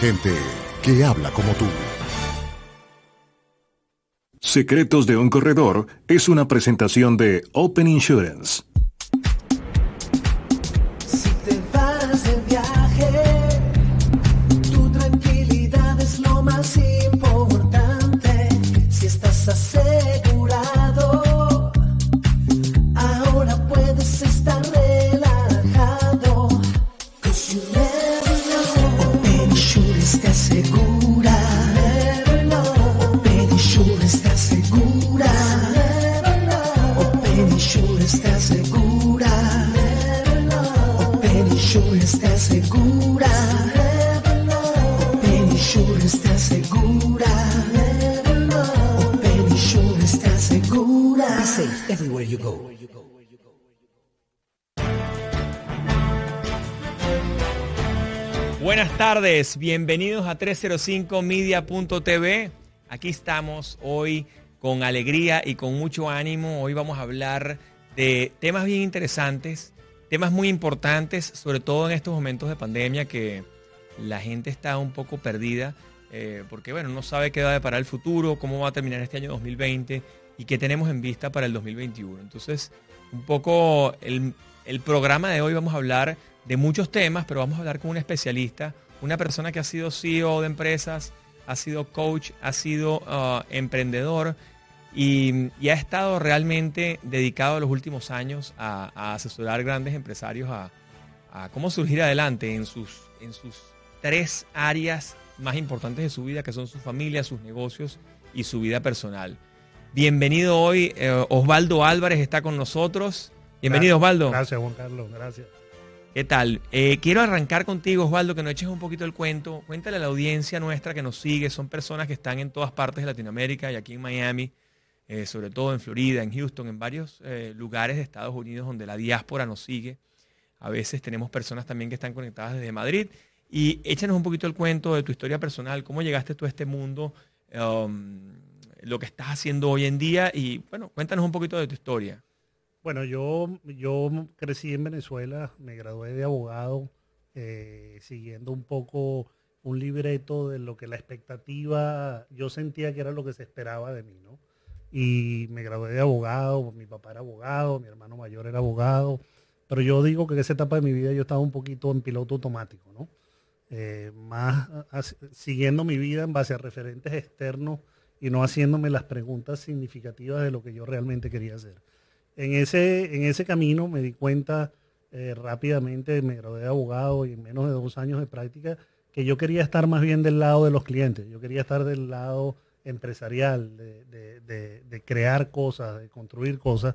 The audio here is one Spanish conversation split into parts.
Gente que habla como tú. Secretos de un Corredor es una presentación de Open Insurance. Buenas tardes, bienvenidos a 305media.tv. Aquí estamos hoy con alegría y con mucho ánimo. Hoy vamos a hablar de temas bien interesantes, temas muy importantes, sobre todo en estos momentos de pandemia que la gente está un poco perdida, eh, porque bueno, no sabe qué va a deparar el futuro, cómo va a terminar este año 2020 y qué tenemos en vista para el 2021. Entonces, un poco el, programa de hoy vamos a hablar de muchos temas, pero vamos a hablar con un especialista, una persona que ha sido CEO de empresas, ha sido coach, ha sido uh, emprendedor y, ha estado realmente dedicado los últimos años a, asesorar grandes empresarios a, cómo surgir adelante en sus, en sus tres áreas más importantes de su vida, que son su familia, sus negocios y su vida personal. Bienvenido hoy, eh, Osvaldo Álvarez está con nosotros. Bienvenido, Osvaldo. Gracias, Juan Carlos, gracias. ¿Qué tal? Eh, quiero arrancar contigo, Osvaldo, que nos eches un poquito el cuento. Cuéntale a la audiencia nuestra que nos sigue. Son personas que están en todas partes de Latinoamérica y aquí en Miami, eh, sobre todo en Florida, en Houston, en varios eh, lugares de Estados Unidos donde la diáspora nos sigue. A veces tenemos personas también que están conectadas desde Madrid. Y échanos un poquito el cuento de tu historia personal, cómo llegaste tú a este mundo, um, lo que estás haciendo hoy en día y, bueno, cuéntanos un poquito de tu historia. Bueno, yo, yo crecí en Venezuela, me gradué de abogado, eh, siguiendo un poco un libreto de lo que la expectativa, yo sentía que era lo que se esperaba de mí, ¿no? Y me gradué de abogado, mi papá era abogado, mi hermano mayor era abogado, pero yo digo que en esa etapa de mi vida yo estaba un poquito en piloto automático, ¿no? Eh, más siguiendo mi vida en base a referentes externos y no haciéndome las preguntas significativas de lo que yo realmente quería hacer. En ese, en ese camino me di cuenta eh, rápidamente, me gradué de abogado y en menos de dos años de práctica, que yo quería estar más bien del lado de los clientes, yo quería estar del lado empresarial, de, crear cosas, de construir cosas,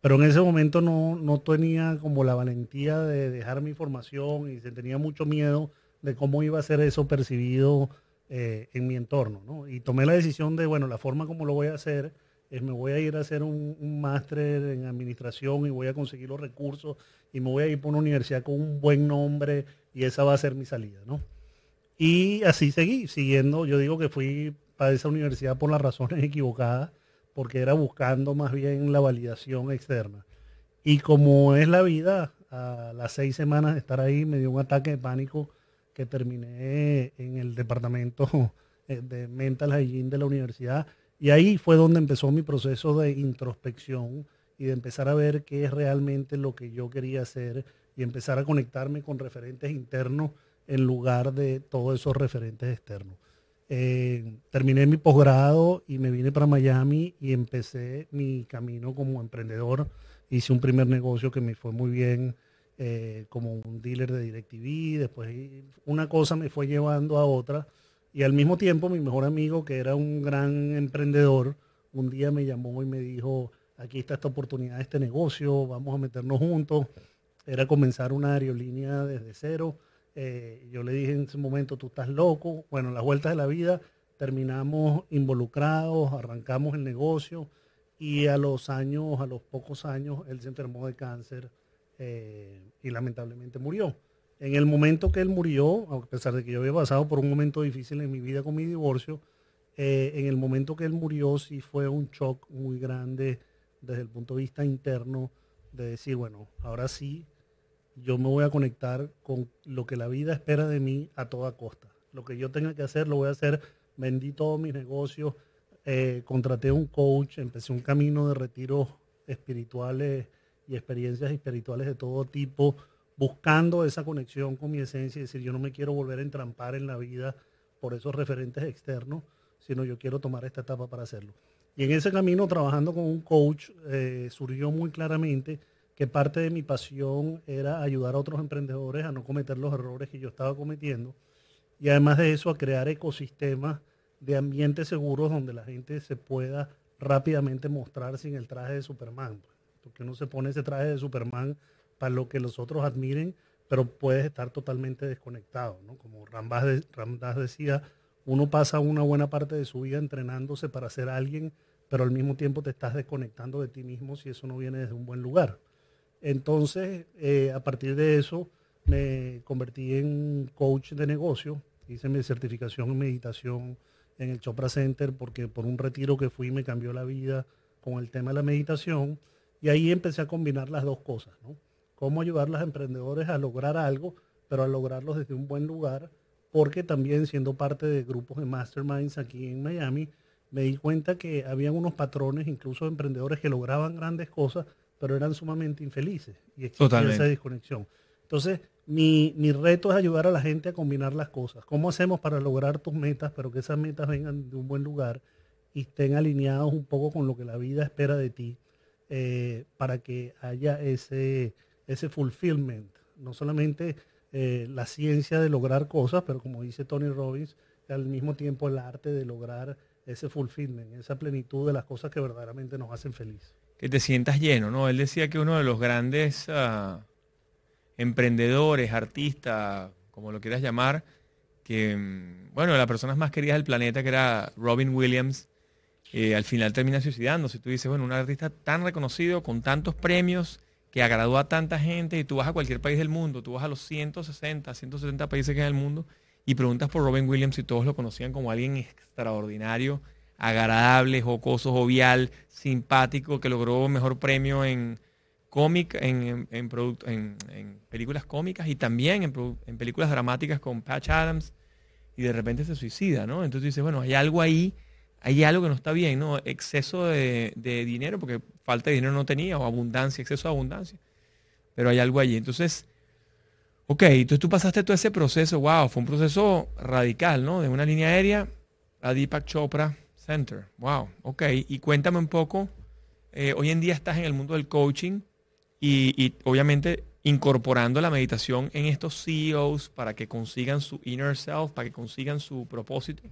pero en ese momento no, tenía como la valentía de dejar mi formación y se tenía mucho miedo de cómo iba a ser eso percibido eh, en mi entorno. Y tomé la decisión de, bueno, la forma como lo voy a hacer me voy a ir a hacer un, máster en administración y voy a conseguir los recursos y me voy a ir por una universidad con un buen nombre y esa va a ser mi salida, ¿no? Y así seguí, siguiendo, yo digo que fui para esa universidad por las razones equivocadas, porque era buscando más bien la validación externa. Y como es la vida, a las seis semanas de estar ahí me dio un ataque de pánico que terminé en el departamento de mental hygiene de la universidad y ahí fue donde empezó mi proceso de introspección y de empezar a ver qué es realmente lo que yo quería hacer y empezar a conectarme con referentes internos en lugar de todos esos referentes externos. Eh, terminé mi posgrado y me vine para Miami y empecé mi camino como emprendedor. Hice un primer negocio que me fue muy bien eh, como un dealer de DirecTV. Después una cosa me fue llevando a otra y al mismo tiempo mi mejor amigo, que era un gran emprendedor, un día me llamó y me dijo, aquí está esta oportunidad, este negocio, vamos a meternos juntos. Era comenzar una aerolínea desde cero, Eh, yo le dije en ese momento, tú estás loco. Bueno, las vueltas de la vida terminamos involucrados, arrancamos el negocio y a los años, a los pocos años, él se enfermó de cáncer eh, y lamentablemente murió. En el momento que él murió, a pesar de que yo había pasado por un momento difícil en mi vida con mi divorcio, eh, en el momento que él murió sí fue un shock muy grande desde el punto de vista interno de decir, bueno, ahora sí, yo me voy a conectar con lo que la vida espera de mí a toda costa. Lo que yo tenga que hacer, lo voy a hacer. Vendí todos mis negocios, eh, contraté un coach, empecé un camino de retiros espirituales y experiencias espirituales de todo tipo, buscando esa conexión con mi esencia y decir, yo no me quiero volver a entrampar en la vida por esos referentes externos, sino yo quiero tomar esta etapa para hacerlo. Y en ese camino, trabajando con un coach, eh, surgió muy claramente que parte de mi pasión era ayudar a otros emprendedores a no cometer los errores que yo estaba cometiendo. Y además de eso, a crear ecosistemas de ambientes seguros donde la gente se pueda rápidamente mostrar sin el traje de Superman porque uno se pone ese traje de Superman para lo que los otros admiren, pero puedes estar totalmente desconectado, ¿no? Como Ramdas decía, uno pasa una buena parte de su vida entrenándose para ser alguien, pero al mismo tiempo te estás desconectando de ti mismo si eso no viene desde un buen lugar. Entonces, eh, a partir de eso, me convertí en coach de negocio, hice mi certificación en meditación en el Chopra Center porque por un retiro que fui me cambió la vida con el tema de la meditación y ahí empecé a combinar las dos cosas, ¿no? Cómo ayudar a los emprendedores a lograr algo, pero a lograrlos desde un buen lugar, porque también siendo parte de grupos de masterminds aquí en Miami, me di cuenta que había unos patrones, incluso de emprendedores que lograban grandes cosas, pero eran sumamente infelices y existía esa desconexión. Entonces, mi, mi, reto es ayudar a la gente a combinar las cosas. ¿Cómo hacemos para lograr tus metas, pero que esas metas vengan de un buen lugar y estén alineados un poco con lo que la vida espera de ti? Eh, para que haya ese, ese fulfillment, no solamente eh, la ciencia de lograr cosas, pero como dice Tony Robbins, al mismo tiempo el arte de lograr ese fulfillment, esa plenitud de las cosas que verdaderamente nos hacen feliz. Que te sientas lleno, ¿no? Él decía que uno de los grandes ah, emprendedores, artistas, como lo quieras llamar, que, mm, bueno, las personas más queridas del planeta, que era Robin Williams, eh, al final termina suicidándose. Tú dices, bueno, un artista tan reconocido, con tantos premios, que agradó a tanta gente, y tú vas a cualquier país del mundo, tú vas a los 160, 170 países que hay en el mundo, y preguntas por Robin Williams y todos lo conocían como alguien extraordinario, agradable, jocoso, jovial, simpático, que logró mejor premio en cómic, en, en, películas cómicas y también en, películas dramáticas con Patch Adams, y de repente se suicida, ¿no? Entonces dices, bueno, hay algo ahí hay algo que no está bien, ¿no? Exceso de, dinero, porque falta de dinero no tenía, o abundancia, exceso de abundancia. Pero hay algo allí. Entonces, ok, entonces tú pasaste todo ese proceso, wow, fue un proceso radical, ¿no? De una línea aérea a Deepak Chopra Center. Wow, ok. Y cuéntame un poco, eh, hoy en día estás en el mundo del coaching y, y obviamente incorporando la meditación en estos CEOs para que consigan su inner self, para que consigan su propósito.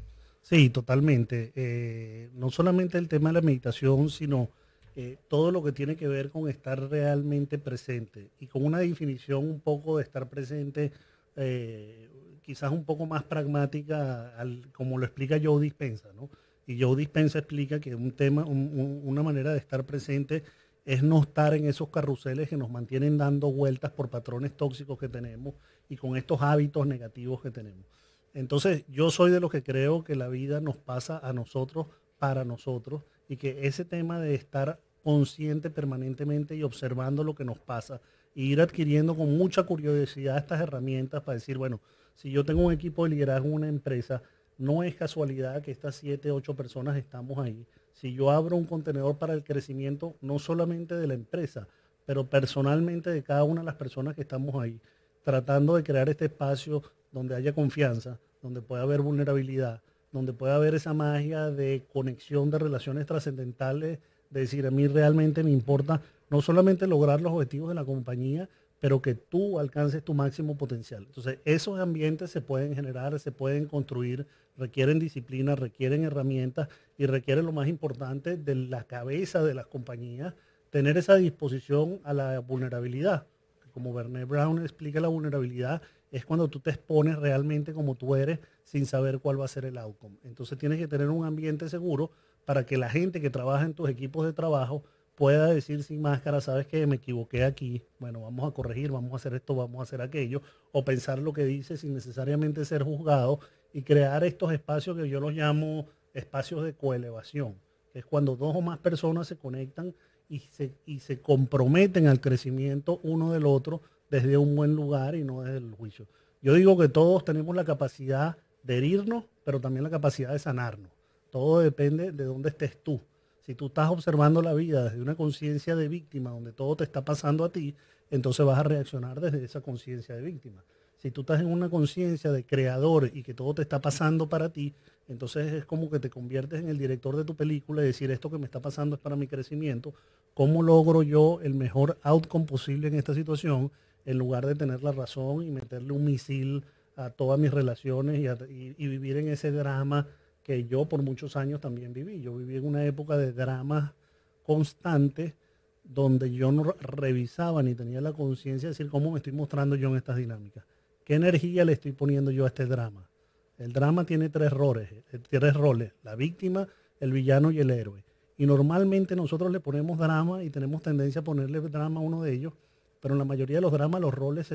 Sí, totalmente. Eh, no solamente el tema de la meditación, sino eh, todo lo que tiene que ver con estar realmente presente y con una definición un poco de estar presente, eh, quizás un poco más pragmática, como lo explica Joe Dispensa, ¿no? Y Joe Dispensa explica que un tema, una manera de estar presente es no estar en esos carruseles que nos mantienen dando vueltas por patrones tóxicos que tenemos y con estos hábitos negativos que tenemos. Entonces, yo soy de los que creo que la vida nos pasa a nosotros para nosotros y que ese tema de estar consciente permanentemente y observando lo que nos pasa e ir adquiriendo con mucha curiosidad estas herramientas para decir, bueno, si yo tengo un equipo de liderazgo en una empresa, no es casualidad que estas siete, ocho personas estamos ahí. Si yo abro un contenedor para el crecimiento, no solamente de la empresa, pero personalmente de cada una de las personas que estamos ahí, tratando de crear este espacio donde haya confianza, donde pueda haber vulnerabilidad, donde pueda haber esa magia de conexión de relaciones trascendentales, de decir, a mí realmente me importa no solamente lograr los objetivos de la compañía, pero que tú alcances tu máximo potencial. Entonces, esos ambientes se pueden generar, se pueden construir, requieren disciplina, requieren herramientas y requieren lo más importante de la cabeza de las compañías, tener esa disposición a la vulnerabilidad. Como Berné Brown explica la vulnerabilidad, es cuando tú te expones realmente como tú eres sin saber cuál va a ser el outcome. Entonces tienes que tener un ambiente seguro para que la gente que trabaja en tus equipos de trabajo pueda decir sin máscara, sabes que me equivoqué aquí, bueno, vamos a corregir, vamos a hacer esto, vamos a hacer aquello, o pensar lo que dice sin necesariamente ser juzgado y crear estos espacios que yo los llamo espacios de coelevación, que es cuando dos o más personas se conectan y se, y se comprometen al crecimiento uno del otro desde un buen lugar y no desde el juicio. Yo digo que todos tenemos la capacidad de herirnos, pero también la capacidad de sanarnos. Todo depende de dónde estés tú. Si tú estás observando la vida desde una conciencia de víctima, donde todo te está pasando a ti, entonces vas a reaccionar desde esa conciencia de víctima. Si tú estás en una conciencia de creador y que todo te está pasando para ti, entonces es como que te conviertes en el director de tu película y decir esto que me está pasando es para mi crecimiento. ¿Cómo logro yo el mejor outcome posible en esta situación en lugar de tener la razón y meterle un misil a todas mis relaciones y, vivir en ese drama que yo por muchos años también viví? Yo viví en una época de drama constante donde yo no revisaba ni tenía la conciencia de decir cómo me estoy mostrando yo en estas dinámicas. ¿Qué energía le estoy poniendo yo a este drama? El drama tiene tres roles, eh, tres roles, la víctima, el villano y el héroe. Y normalmente nosotros le ponemos drama y tenemos tendencia a ponerle drama a uno de ellos, pero en la mayoría de los dramas los roles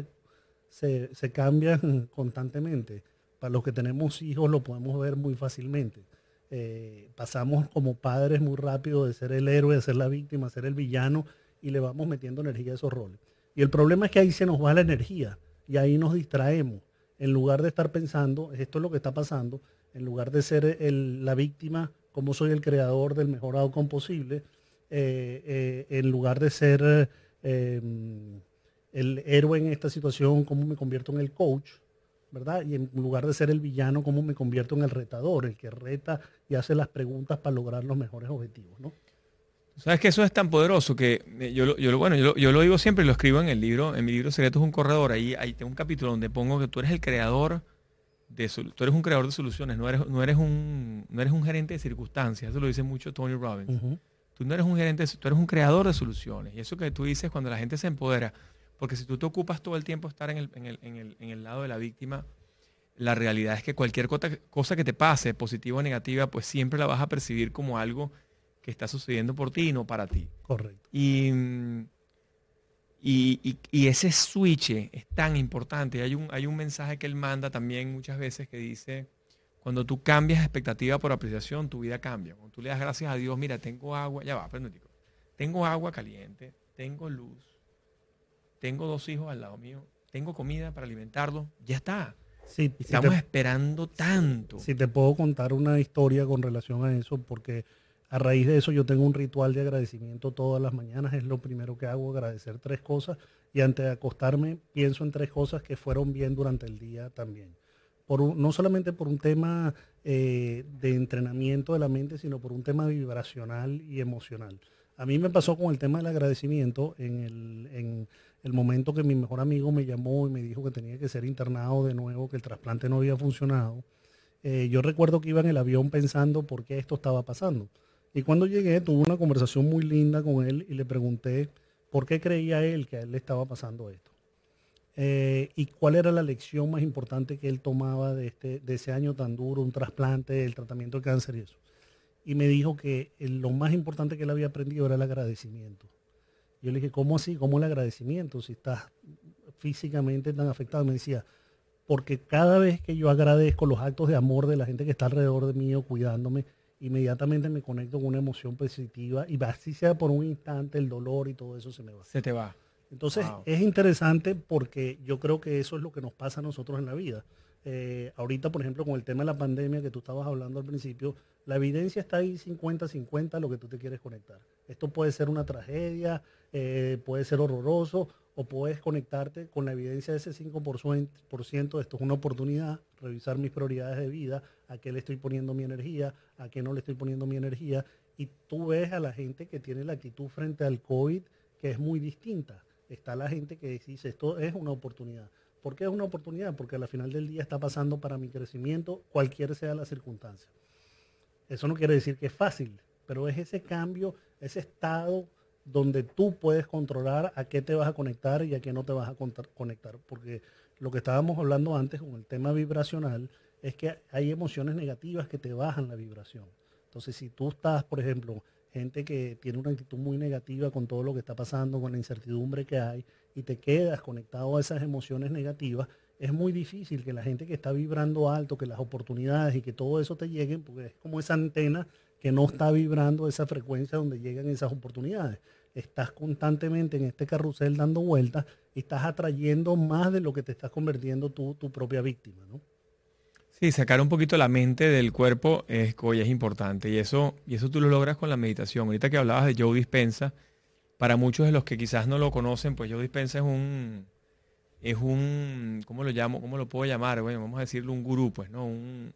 se, cambian constantemente. Para los que tenemos hijos lo podemos ver muy fácilmente. Eh, pasamos como padres muy rápido de ser el héroe, de ser la víctima, ser el villano y le vamos metiendo energía a esos roles. Y el problema es que ahí se nos va la energía y ahí nos distraemos. En lugar de estar pensando, esto es lo que está pasando, en lugar de ser la víctima, como soy el creador del mejor outcome posible, eh, eh, en lugar de ser em, el héroe en esta situación, cómo me convierto en el coach, ¿verdad? Y en lugar de ser el villano, cómo me convierto en el retador, el que reta y hace las preguntas para lograr los mejores objetivos, ¿no? Sabes que eso es tan poderoso que eh, yo, yo, bueno, yo, lo digo siempre y lo escribo en el libro, en mi libro Secretos es un corredor, ahí, ahí tengo un capítulo donde pongo que tú eres el creador de tú eres un creador de soluciones, no eres, no eres un no eres un gerente de circunstancias, eso lo dice mucho Tony Robbins. Tú no eres un gerente, tú eres un creador de soluciones. Y eso que tú dices cuando la gente se empodera, porque si tú te ocupas todo el tiempo estar en el, en el, en el, en el lado de la víctima, la realidad es que cualquier cosa, que te pase, positiva o negativa, pues siempre la vas a percibir como algo que está sucediendo por ti y no para ti. Correcto. Y, y, ese switch es tan importante. Hay un, hay un mensaje que él manda también muchas veces que dice, cuando tú cambias expectativa por apreciación, tu vida cambia. Cuando tú le das gracias a Dios, mira, tengo agua, ya va, tengo agua caliente, tengo luz, tengo dos hijos al lado mío, tengo comida para alimentarlos, ya está. Sí, Estamos esperando tanto. Si te puedo contar una historia con relación a eso, porque a raíz de eso yo tengo un ritual de agradecimiento todas las mañanas. Es lo primero que hago, agradecer tres cosas. Y antes de acostarme pienso en tres cosas que fueron bien durante el día también. No solamente por un tema eh, de entrenamiento de la mente, sino por un tema vibracional y emocional. A mí me pasó con el tema del agradecimiento en el, en el momento que mi mejor amigo me llamó y me dijo que tenía que ser internado de nuevo, que el trasplante no había funcionado. Eh, yo recuerdo que iba en el avión pensando por qué esto estaba pasando. Y cuando llegué tuve una conversación muy linda con él y le pregunté por qué creía él que a él le estaba pasando esto. Eh, y cuál era la lección más importante que él tomaba de, este, de ese año tan duro, un trasplante, el tratamiento de cáncer y eso. Y me dijo que lo más importante que él había aprendido era el agradecimiento. Yo le dije, ¿cómo así? ¿Cómo el agradecimiento? Si estás físicamente tan afectado. Me decía, porque cada vez que yo agradezco los actos de amor de la gente que está alrededor de mí o cuidándome, inmediatamente me conecto con una emoción positiva y así sea por un instante el dolor y todo eso se me va. Se te va. Entonces es interesante porque yo creo que eso es lo que nos pasa a nosotros en la vida. Eh, ahorita, por ejemplo, con el tema de la pandemia que tú estabas hablando al principio, la evidencia está ahí 50-50 lo que tú te quieres conectar. Esto puede ser una tragedia, eh, puede ser horroroso o puedes conectarte con la evidencia de ese 5%, esto es una oportunidad, revisar mis prioridades de vida, a qué le estoy poniendo mi energía, a qué no le estoy poniendo mi energía, y tú ves a la gente que tiene la actitud frente al COVID que es muy distinta. Está la gente que dice, esto es una oportunidad. ¿Por qué es una oportunidad? Porque al final del día está pasando para mi crecimiento, cualquier sea la circunstancia. Eso no quiere decir que es fácil, pero es ese cambio, ese estado donde tú puedes controlar a qué te vas a conectar y a qué no te vas a conectar. Porque lo que estábamos hablando antes con el tema vibracional es que hay emociones negativas que te bajan la vibración. Entonces, si tú estás, por ejemplo, gente que tiene una actitud muy negativa con todo lo que está pasando, con la incertidumbre que hay, y te quedas conectado a esas emociones negativas, es muy difícil que la gente que está vibrando alto, que las oportunidades y que todo eso te lleguen, porque es como esa antena que no está vibrando esa frecuencia donde llegan esas oportunidades. Estás constantemente en este carrusel dando vueltas y estás atrayendo más de lo que te estás convirtiendo tú, tu propia víctima, ¿no? Sí, sacar un poquito la mente del cuerpo es, es importante y eso, y eso tú lo logras con la meditación. Ahorita que hablabas de Joe Dispensa, para muchos de los que quizás no lo conocen, pues Joe Dispensa es un, es un, ¿cómo lo llamo? ¿Cómo lo puedo llamar? Bueno, vamos a decirlo un gurú, pues, ¿no?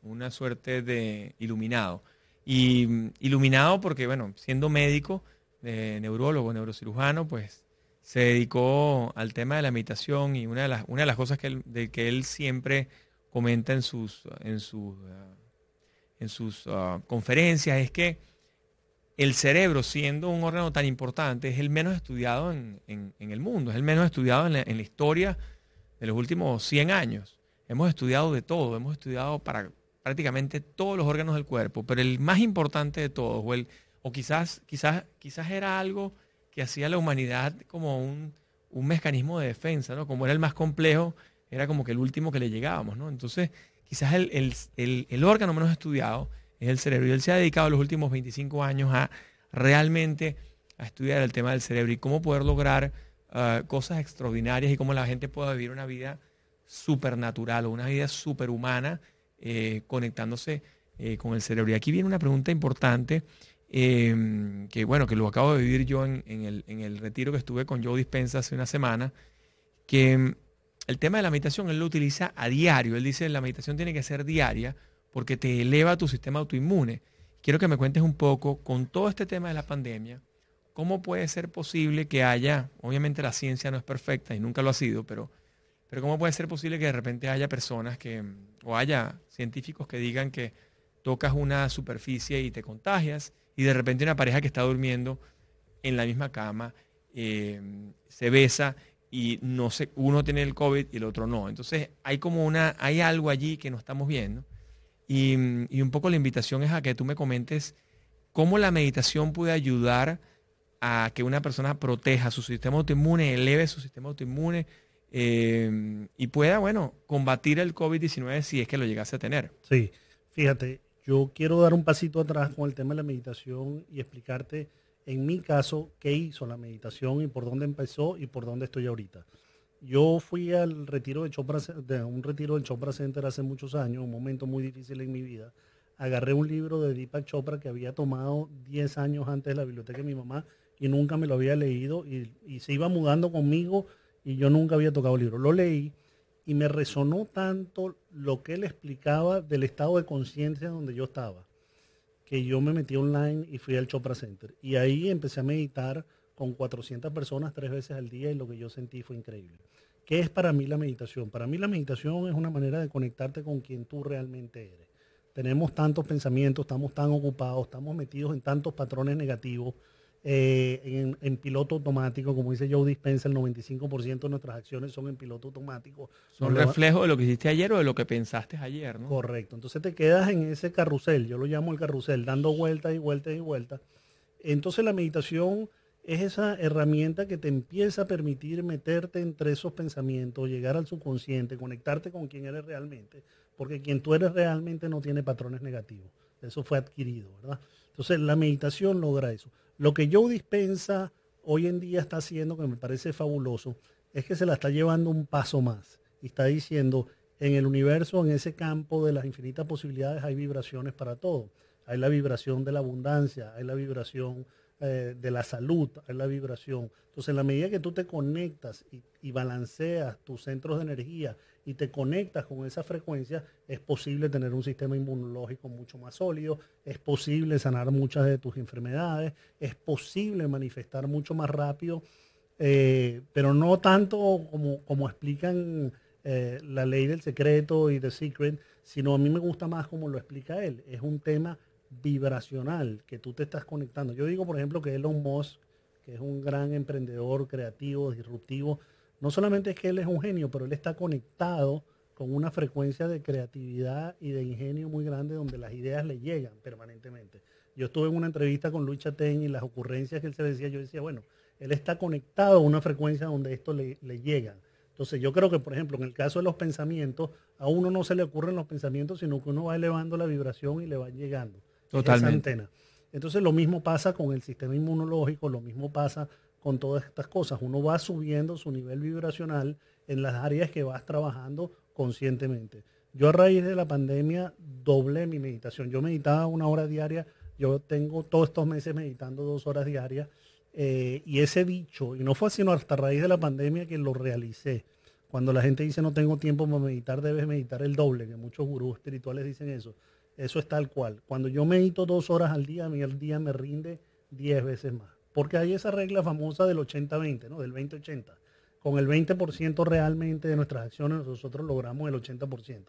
una suerte de iluminado. Y iluminado porque, bueno, siendo médico, eh, neurólogo, neurocirujano, pues se dedicó al tema de la meditación y una de las, una de las cosas que él, de que él siempre comenta en sus, en sus, uh, en sus uh, conferencias es que el cerebro, siendo un órgano tan importante, es el menos estudiado en, el mundo, es el menos estudiado en la, historia de los últimos 100 años. Hemos estudiado de todo, hemos estudiado para prácticamente todos los órganos del cuerpo, pero el más importante de todos, o, el, o quizás, quizás, quizás era algo que hacía la humanidad como un, un mecanismo de defensa, ¿no? Como era el más complejo, era como que el último que le llegábamos, ¿no? Entonces, quizás el, órgano menos estudiado es el cerebro. Y él se ha dedicado los últimos 25 años a realmente a estudiar el tema del cerebro y cómo poder lograr ah, cosas extraordinarias y cómo la gente pueda vivir una vida supernatural o una vida superhumana eh, conectándose eh, con el cerebro. Y aquí viene una pregunta importante em, que, bueno, que lo acabo de vivir yo en, el, en el retiro que estuve con Joe Dispensa hace una semana, que el tema de la meditación él lo utiliza a diario. Él dice, la meditación tiene que ser diaria porque te eleva tu sistema autoinmune. Quiero que me cuentes un poco con todo este tema de la pandemia, cómo puede ser posible que haya, obviamente la ciencia no es perfecta y nunca lo ha sido, pero, pero cómo puede ser posible que de repente haya personas que, o haya científicos que digan que tocas una superficie y te contagias y de repente una pareja que está durmiendo en la misma cama eh, se besa y no sé, uno tiene el COVID y el otro no. Entonces hay como una, hay algo allí que no estamos viendo. Y, un poco la invitación es a que tú me comentes cómo la meditación puede ayudar a que una persona proteja su sistema autoinmune, eleve su sistema autoinmune eh, y pueda, bueno, combatir el COVID-19 si es que lo llegase a tener. Sí, fíjate, yo quiero dar un pasito atrás con el tema de la meditación y explicarte en mi caso, qué hizo la meditación y por dónde empezó y por dónde estoy ahorita. Yo fui al retiro de Chopra, de un retiro del Chopra Center hace muchos años, un momento muy difícil en mi vida. Agarré un libro de Deepak Chopra que había tomado 10 años antes de la biblioteca de mi mamá y nunca me lo había leído y, y se iba mudando conmigo y yo nunca había tocado el libro. Lo leí y me resonó tanto lo que él explicaba del estado de conciencia donde yo estaba que yo me metí online y fui al Chopra Center. Y ahí empecé a meditar con 400 personas tres veces al día y lo que yo sentí fue increíble. ¿Qué es para mí la meditación? Para mí la meditación es una manera de conectarte con quien tú realmente eres. Tenemos tantos pensamientos, estamos tan ocupados, estamos metidos en tantos patrones negativos, eh, en, piloto automático, como dice Joe Dispenza, el 95% de nuestras acciones son en piloto automático. Son reflejo de lo que hiciste ayer o de lo que pensaste ayer, ¿no? Correcto. Entonces te quedas en ese carrusel, yo lo llamo el carrusel, dando vueltas y vueltas y vueltas. Entonces la meditación es esa herramienta que te empieza a permitir meterte entre esos pensamientos, llegar al subconsciente, conectarte con quien eres realmente, porque quien tú eres realmente no tiene patrones negativos. Eso fue adquirido, ¿verdad? Entonces la meditación logra eso. Lo que Joe Dispensa hoy en día está haciendo, que me parece fabuloso, es que se la está llevando un paso más y está diciendo, en el universo, en ese campo de las infinitas posibilidades, hay vibraciones para todo. Hay la vibración de la abundancia, hay la vibración eh, de la salud, hay la vibración. Entonces, en la medida que tú te conectas y, y balanceas tus centros de energía y te conectas con esa frecuencia, es posible tener un sistema inmunológico mucho más sólido, es posible sanar muchas de tus enfermedades, es posible manifestar mucho más rápido, eh, pero no tanto como, como explican eh, la ley del secreto y The Secret, sino a mí me gusta más como lo explica él. Es un tema vibracional que tú te estás conectando. Yo digo, por ejemplo, que Elon Musk, que es un gran emprendedor creativo, disruptivo, no solamente es que él es un genio, pero él está conectado con una frecuencia de creatividad y de ingenio muy grande donde las ideas le llegan permanentemente. Yo estuve en una entrevista con Luis Chatén y las ocurrencias que él se decía, yo decía, bueno, él está conectado a una frecuencia donde esto le, le llega. Entonces yo creo que, por ejemplo, en el caso de los pensamientos, a uno no se le ocurren los pensamientos, sino que uno va elevando la vibración y le va llegando. Totalmente. Esa antena. Entonces lo mismo pasa con el sistema inmunológico, lo mismo pasa con todas estas cosas. Uno va subiendo su nivel vibracional en las áreas que vas trabajando conscientemente. Yo a raíz de la pandemia doblé mi meditación. Yo meditaba una hora diaria, yo tengo todos estos meses meditando dos horas diarias eh, y ese dicho, y no fue sino hasta raíz de la pandemia que lo realicé. Cuando la gente dice no tengo tiempo para meditar, debes meditar el doble, que muchos gurús espirituales dicen eso. Eso es tal cual. Cuando yo medito dos horas al día, el día me rinde diez veces más. Porque hay esa regla famosa del 80-20, ¿no? Del 20-80. Con el 20% realmente de nuestras acciones nosotros logramos el 80%.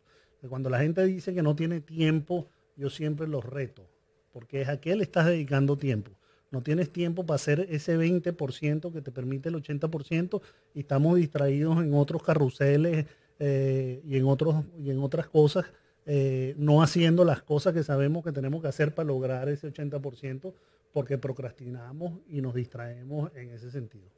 Cuando la gente dice que no tiene tiempo, yo siempre los reto. Porque es a qué le estás dedicando tiempo no tienes tiempo para hacer ese 20% que te permite el 80% y estamos distraídos en otros carruseles eh, y, en otros, y en otras cosas, eh, no haciendo las cosas que sabemos que tenemos que hacer para lograr ese 80% porque procrastinamos y nos distraemos en ese sentido.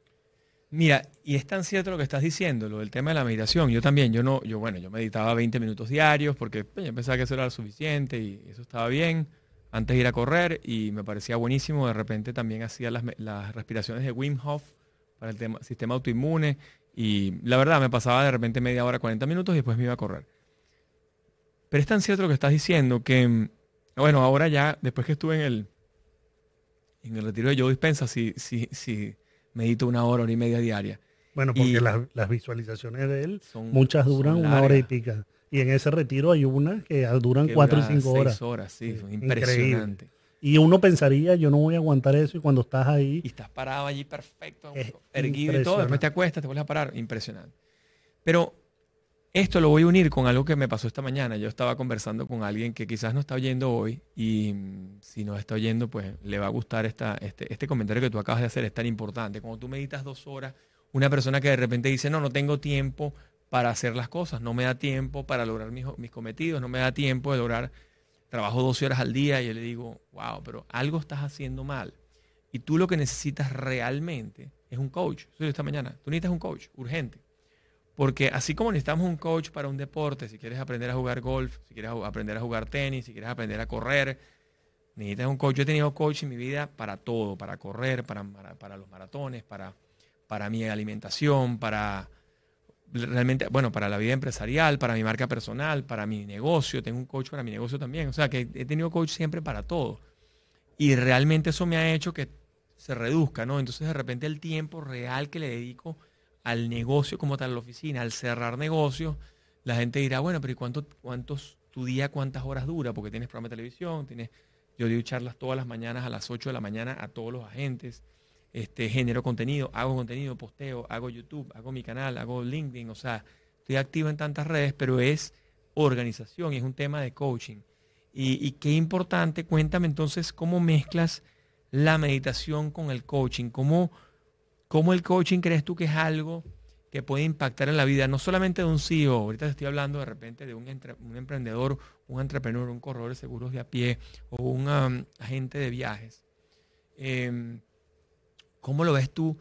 Mira, y es tan cierto lo que estás diciendo, lo del tema de la meditación. Yo también, yo no, yo bueno, yo meditaba 20 minutos diarios porque pues, yo pensaba que eso era suficiente y eso estaba bien antes de ir a correr y me parecía buenísimo. De repente también hacía las, respiraciones de Wim Hof para el tema, sistema autoinmune y la verdad me pasaba de repente media hora, 40 minutos y después me iba a correr. Pero es tan cierto lo que estás diciendo que, bueno, ahora ya, después que estuve en el, en el retiro de Joe Dispensa, sí, sí, sí, medito una hora, hora y media diaria. Bueno, porque las, visualizaciones de él, muchas duran una hora y pica. Y en ese retiro hay unas que duran cuatro y cinco horas. horas, sí, impresionante. Y uno pensaría, yo no voy a aguantar eso, y cuando estás ahí... Y estás parado allí perfecto, erguido y todo, después te acuestas, te vuelves a parar, impresionante. Pero esto lo voy a unir con algo que me pasó esta mañana. Yo estaba conversando con alguien que quizás no está oyendo hoy y mm, si no está oyendo, pues le va a gustar este, este comentario que tú acabas de hacer, es tan importante. Cuando tú meditas dos horas, una persona que de repente dice, no, no tengo tiempo, para hacer las cosas. No me da tiempo para lograr mis, cometidos, no me da tiempo de lograr, trabajo 12 horas al día y yo le digo, wow, pero algo estás haciendo mal. Y tú lo que necesitas realmente es un coach. Soy esta mañana. Tú necesitas un coach, urgente. Porque así como necesitamos un coach para un deporte, si quieres aprender a jugar golf, si quieres aprender a jugar tenis, si quieres aprender a correr, necesitas un coach. Yo he tenido coach en mi vida para todo, para correr, para, para los maratones, para, para mi alimentación, para realmente, bueno, para la vida empresarial, para mi marca personal, para mi negocio, tengo un coach para mi negocio también. O sea, que he tenido coach siempre para todo. Y realmente eso me ha hecho que se reduzca, ¿no? Entonces de repente el tiempo real que le dedico al negocio como tal, la oficina, al cerrar negocios, la gente dirá, bueno, pero ¿y cuánto, cuántos, tu día cuántas horas dura? Porque tienes programa de televisión, tienes, yo doy charlas todas las mañanas a las 8 de la mañana a todos los agentes este, genero contenido, hago contenido, posteo, hago YouTube, hago mi canal, hago LinkedIn, o sea, estoy activo en tantas redes, pero es organización y es un tema de coaching. Y, qué importante, cuéntame entonces cómo mezclas la meditación con el coaching, cómo, cómo el coaching crees tú que es algo que puede impactar en la vida, no solamente de un CEO, ahorita estoy hablando de repente de un, un emprendedor, un entrepreneur, un corredor de seguros de a pie o un um, agente de viajes. Em, ¿Cómo lo ves tú?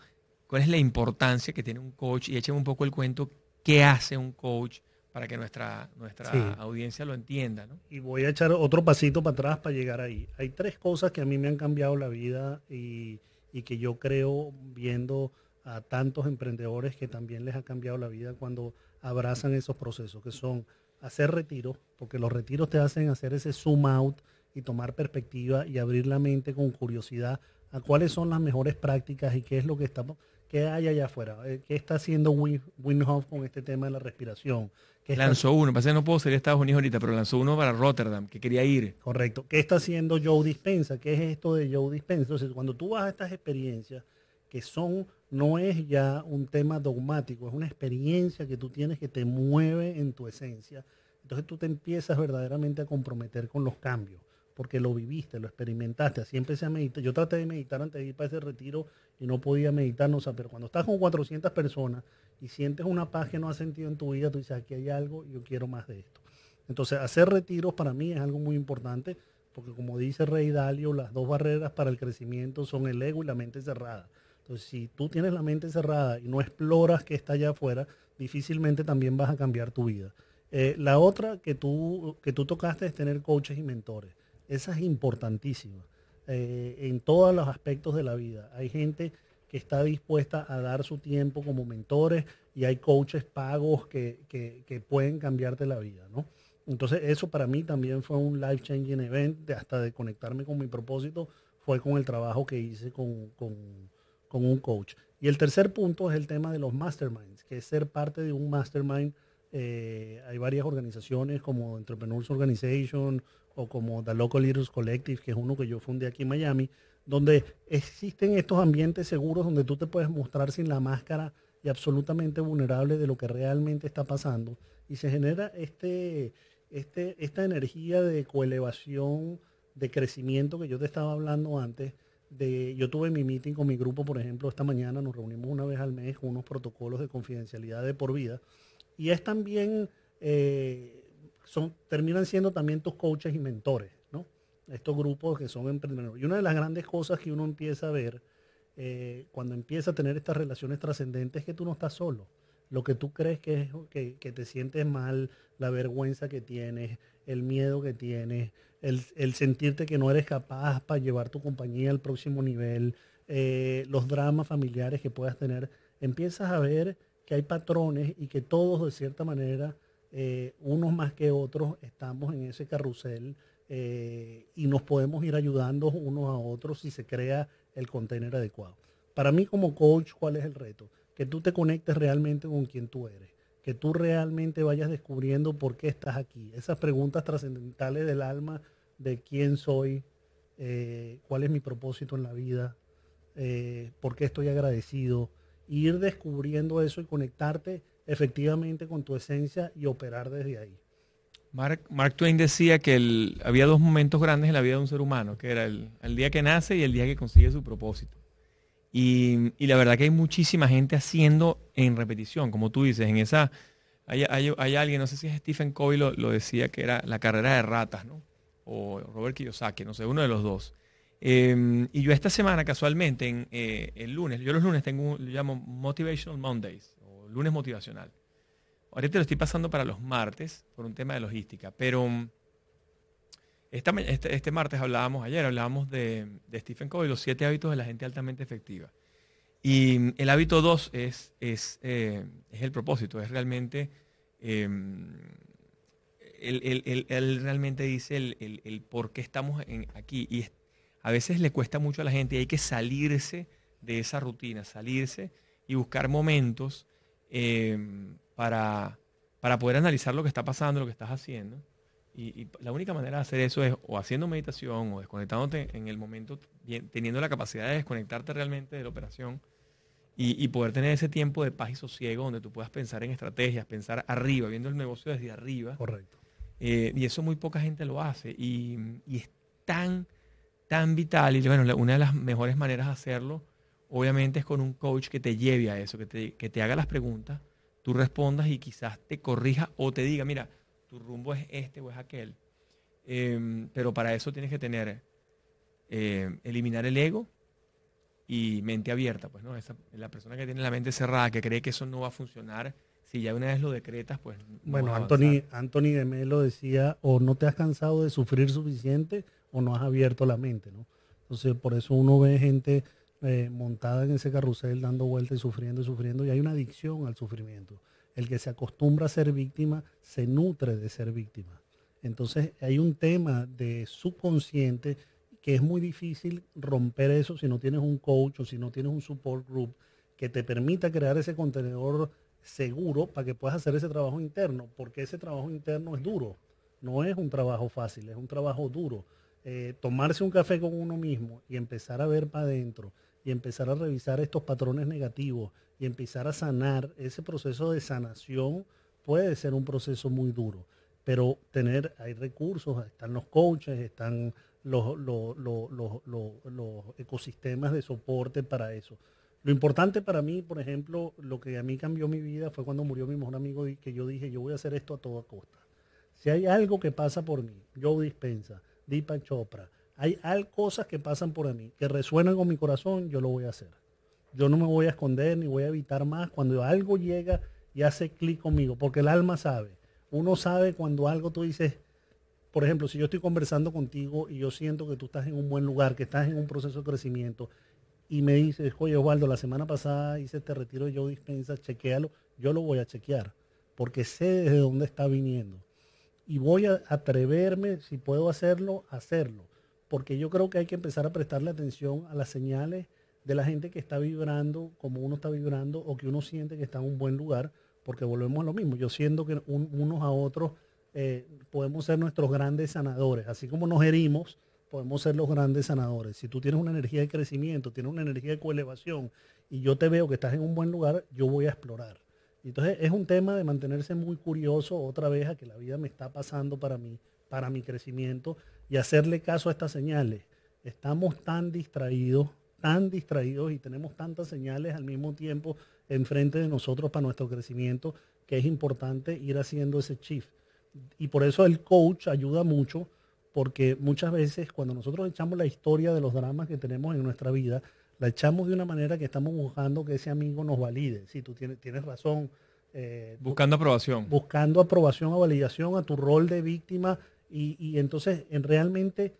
¿Cuál es la importancia que tiene un coach? Y échame un poco el cuento, ¿qué hace un coach para que nuestra, nuestra audiencia lo entienda? Y voy a echar otro pasito para atrás para llegar ahí. Hay tres cosas que a mí me han cambiado la vida y, y que yo creo viendo a tantos emprendedores que también les ha cambiado la vida cuando abrazan esos procesos, que son hacer retiros, porque los retiros te hacen hacer ese zoom out y tomar perspectiva y abrir la mente con curiosidad a cuáles son las mejores prácticas y qué es lo que estamos, qué hay allá afuera, eh, qué está haciendo Winhoff con este tema de la respiración. Lanzó uno, pasa que no puedo salir a Estados Unidos ahorita, pero lanzó uno para Rotterdam, que quería ir. Correcto. ¿Qué está haciendo Joe Dispensa? ¿Qué es esto de Joe Dispensa? Entonces, cuando tú vas a estas experiencias, que son, no es ya un tema dogmático, es una experiencia que tú tienes que te mueve en tu esencia. Entonces tú te empiezas verdaderamente a comprometer con los cambios porque lo viviste, lo experimentaste. Así empecé a meditar. Yo traté de meditar antes de ir para ese retiro y no podía meditar, no sé, pero cuando estás con 400 personas y sientes una paz que no has sentido en tu vida, tú dices, aquí hay algo yo quiero más de esto. Entonces, hacer retiros para mí es algo muy importante, porque como dice Rey Dalio, las dos barreras para el crecimiento son el ego y la mente cerrada. Entonces, si tú tienes la mente cerrada y no exploras qué está allá afuera, difícilmente también vas a cambiar tu vida. Eh, la otra que tú, que tú tocaste es tener coaches y mentores. Esa es importantísima eh, en todos los aspectos de la vida. Hay gente que está dispuesta a dar su tiempo como mentores y hay coaches pagos que, pueden cambiarte la vida, ¿no? Entonces eso para mí también fue un life changing event, hasta de conectarme con mi propósito, fue con el trabajo que hice con, un coach. Y el tercer punto es el tema de los masterminds, que es ser parte de un mastermind. Eh, hay varias organizaciones como Entrepreneurs Organization o como The Local Leaders Collective, que es uno que yo fundé aquí en Miami, donde existen estos ambientes seguros donde tú te puedes mostrar sin la máscara y absolutamente vulnerable de lo que realmente está pasando. Y se genera este, este, esta energía de coelevación, de crecimiento que yo te estaba hablando antes. De, yo tuve mi meeting con mi grupo, por ejemplo, esta mañana nos reunimos una vez al mes con unos protocolos de confidencialidad de por vida. Y es también eh, son, terminan siendo también tus coaches y mentores. Estos grupos que son emprendedores. Y una de las grandes cosas que uno empieza a ver eh, cuando empieza a tener estas relaciones trascendentes es que tú no estás solo. Lo que tú crees que es que, te sientes mal, la vergüenza que tienes, el miedo que tienes, el, sentirte que no eres capaz para llevar tu compañía al próximo nivel, eh, los dramas familiares que puedas tener, empiezas a ver que hay patrones y que todos de cierta manera eh, unos más que otros estamos en ese carrusel eh, y nos podemos ir ayudando unos a otros si se crea el container adecuado. Para mí como coach, ¿cuál es el reto? Que tú te conectes realmente con quien tú eres, que tú realmente vayas descubriendo por qué estás aquí. Esas preguntas trascendentales del alma de quién soy, eh, cuál es mi propósito en la vida, por qué estoy agradecido, ir descubriendo eso y conectarte efectivamente con tu esencia y operar desde ahí. Mark, Mark Twain decía que había dos momentos grandes en la vida de un ser humano, que era el, día que nace y el día que consigue su propósito. Y, la verdad que hay muchísima gente haciendo en repetición, como tú dices, en esa... Hay, alguien, no sé si es Stephen Covey, lo, decía, que era la carrera de ratas, ¿no? O Robert Kiyosaki, no sé, uno de los dos. Em, y yo esta semana, casualmente, en, eh, el lunes, yo los lunes tengo, lo llamo Motivational Mondays, lunes motivacional. Ahorita lo estoy pasando para los martes por un tema de logística, pero mm, este, este, martes hablábamos, ayer hablábamos de, Stephen Covey, los siete hábitos de la gente altamente efectiva. Y mm, el hábito dos eh, es el propósito, es realmente, em, él, realmente dice el, por qué estamos aquí. Y a veces le cuesta mucho a la gente y hay que salirse de esa rutina, salirse y buscar momentos Em, para, para poder analizar lo que está pasando, lo que estás haciendo. Y, la única manera de hacer eso es o haciendo meditación o desconectándote en el momento, teniendo la capacidad de desconectarte realmente de la operación y, poder tener ese tiempo de paz y sosiego donde tú puedas pensar en estrategias, pensar arriba, viendo el negocio desde arriba. Correcto. Eh, y eso muy poca gente lo hace. Y, es tan, tan vital. Y bueno, una de las mejores maneras de hacerlo obviamente es con un coach que te lleve a eso, que te, que te haga las preguntas, tú respondas y quizás te corrija o te diga, mira, tu rumbo es este o es aquel. Em, pero para eso tienes que tener, em, eliminar el ego y mente abierta. Pues, ¿no? la persona que tiene la mente cerrada, que cree que eso no va a funcionar, si ya una vez lo decretas, pues... bueno, Anthony, Anthony de Melo decía, o no te has cansado de sufrir suficiente o no has abierto la mente, ¿no? Entonces, por eso uno ve gente eh, montada en ese carrusel dando vueltas y sufriendo y sufriendo y hay una adicción al sufrimiento. El que se acostumbra a ser víctima se nutre de ser víctima. Entonces hay un tema de subconsciente que es muy difícil romper eso si no tienes un coach o si no tienes un support group que te permita crear ese contenedor seguro para que puedas hacer ese trabajo interno, porque ese trabajo interno es duro, no es un trabajo fácil, es un trabajo duro. Eh, tomarse un café con uno mismo y empezar a ver para adentro y empezar a revisar estos patrones negativos y empezar a sanar, ese proceso de sanación puede ser un proceso muy duro. pero tener, hay recursos, están los coaches, están los, los, los, ecosistemas de soporte para eso. Lo importante para mí, por ejemplo, lo que a mí cambió mi vida fue cuando murió mi mejor amigo y que yo dije, yo voy a hacer esto a toda costa. Si hay algo que pasa por mí, Joe Dispensa, Deepak Chopra, hay, cosas que pasan por mí, que resuenan con mi corazón, yo lo voy a hacer. Yo no me voy a esconder ni voy a evitar más. Cuando algo llega y hace clic conmigo, porque el alma sabe. Uno sabe cuando algo tú dices, por ejemplo, si yo estoy conversando contigo y yo siento que tú estás en un buen lugar, que estás en un proceso de crecimiento, y me dices, oye Osvaldo, la semana pasada hice este retiro de yo dispensa, chequealo, yo lo voy a chequear, porque sé desde dónde está viniendo y voy a atreverme, si puedo hacerlo, hacerlo. Porque yo creo que hay que empezar a prestarle atención a las señales de la gente que está vibrando como uno está vibrando o que uno siente que está en un buen lugar, porque volvemos a lo mismo. Yo siento que unos a otros eh, podemos ser nuestros grandes sanadores. Así como nos herimos, podemos ser los grandes sanadores. Si tú tienes una energía de crecimiento, tienes una energía de coelevación y yo te veo que estás en un buen lugar, yo voy a explorar. Entonces es un tema de mantenerse muy curioso otra vez a que la vida me está pasando para mí, para mi crecimiento y hacerle caso a estas señales. Estamos tan distraídos, tan distraídos y tenemos tantas señales al mismo tiempo enfrente de nosotros para nuestro crecimiento que es importante ir haciendo ese shift. Y por eso el coach ayuda mucho porque muchas veces cuando nosotros echamos la historia de los dramas que tenemos en nuestra vida, la echamos de una manera que estamos buscando que ese amigo nos valide. Si tú tienes, tienes razón. Eh, buscando aprobación. Buscando aprobación o validación a tu rol de víctima y, entonces en realmente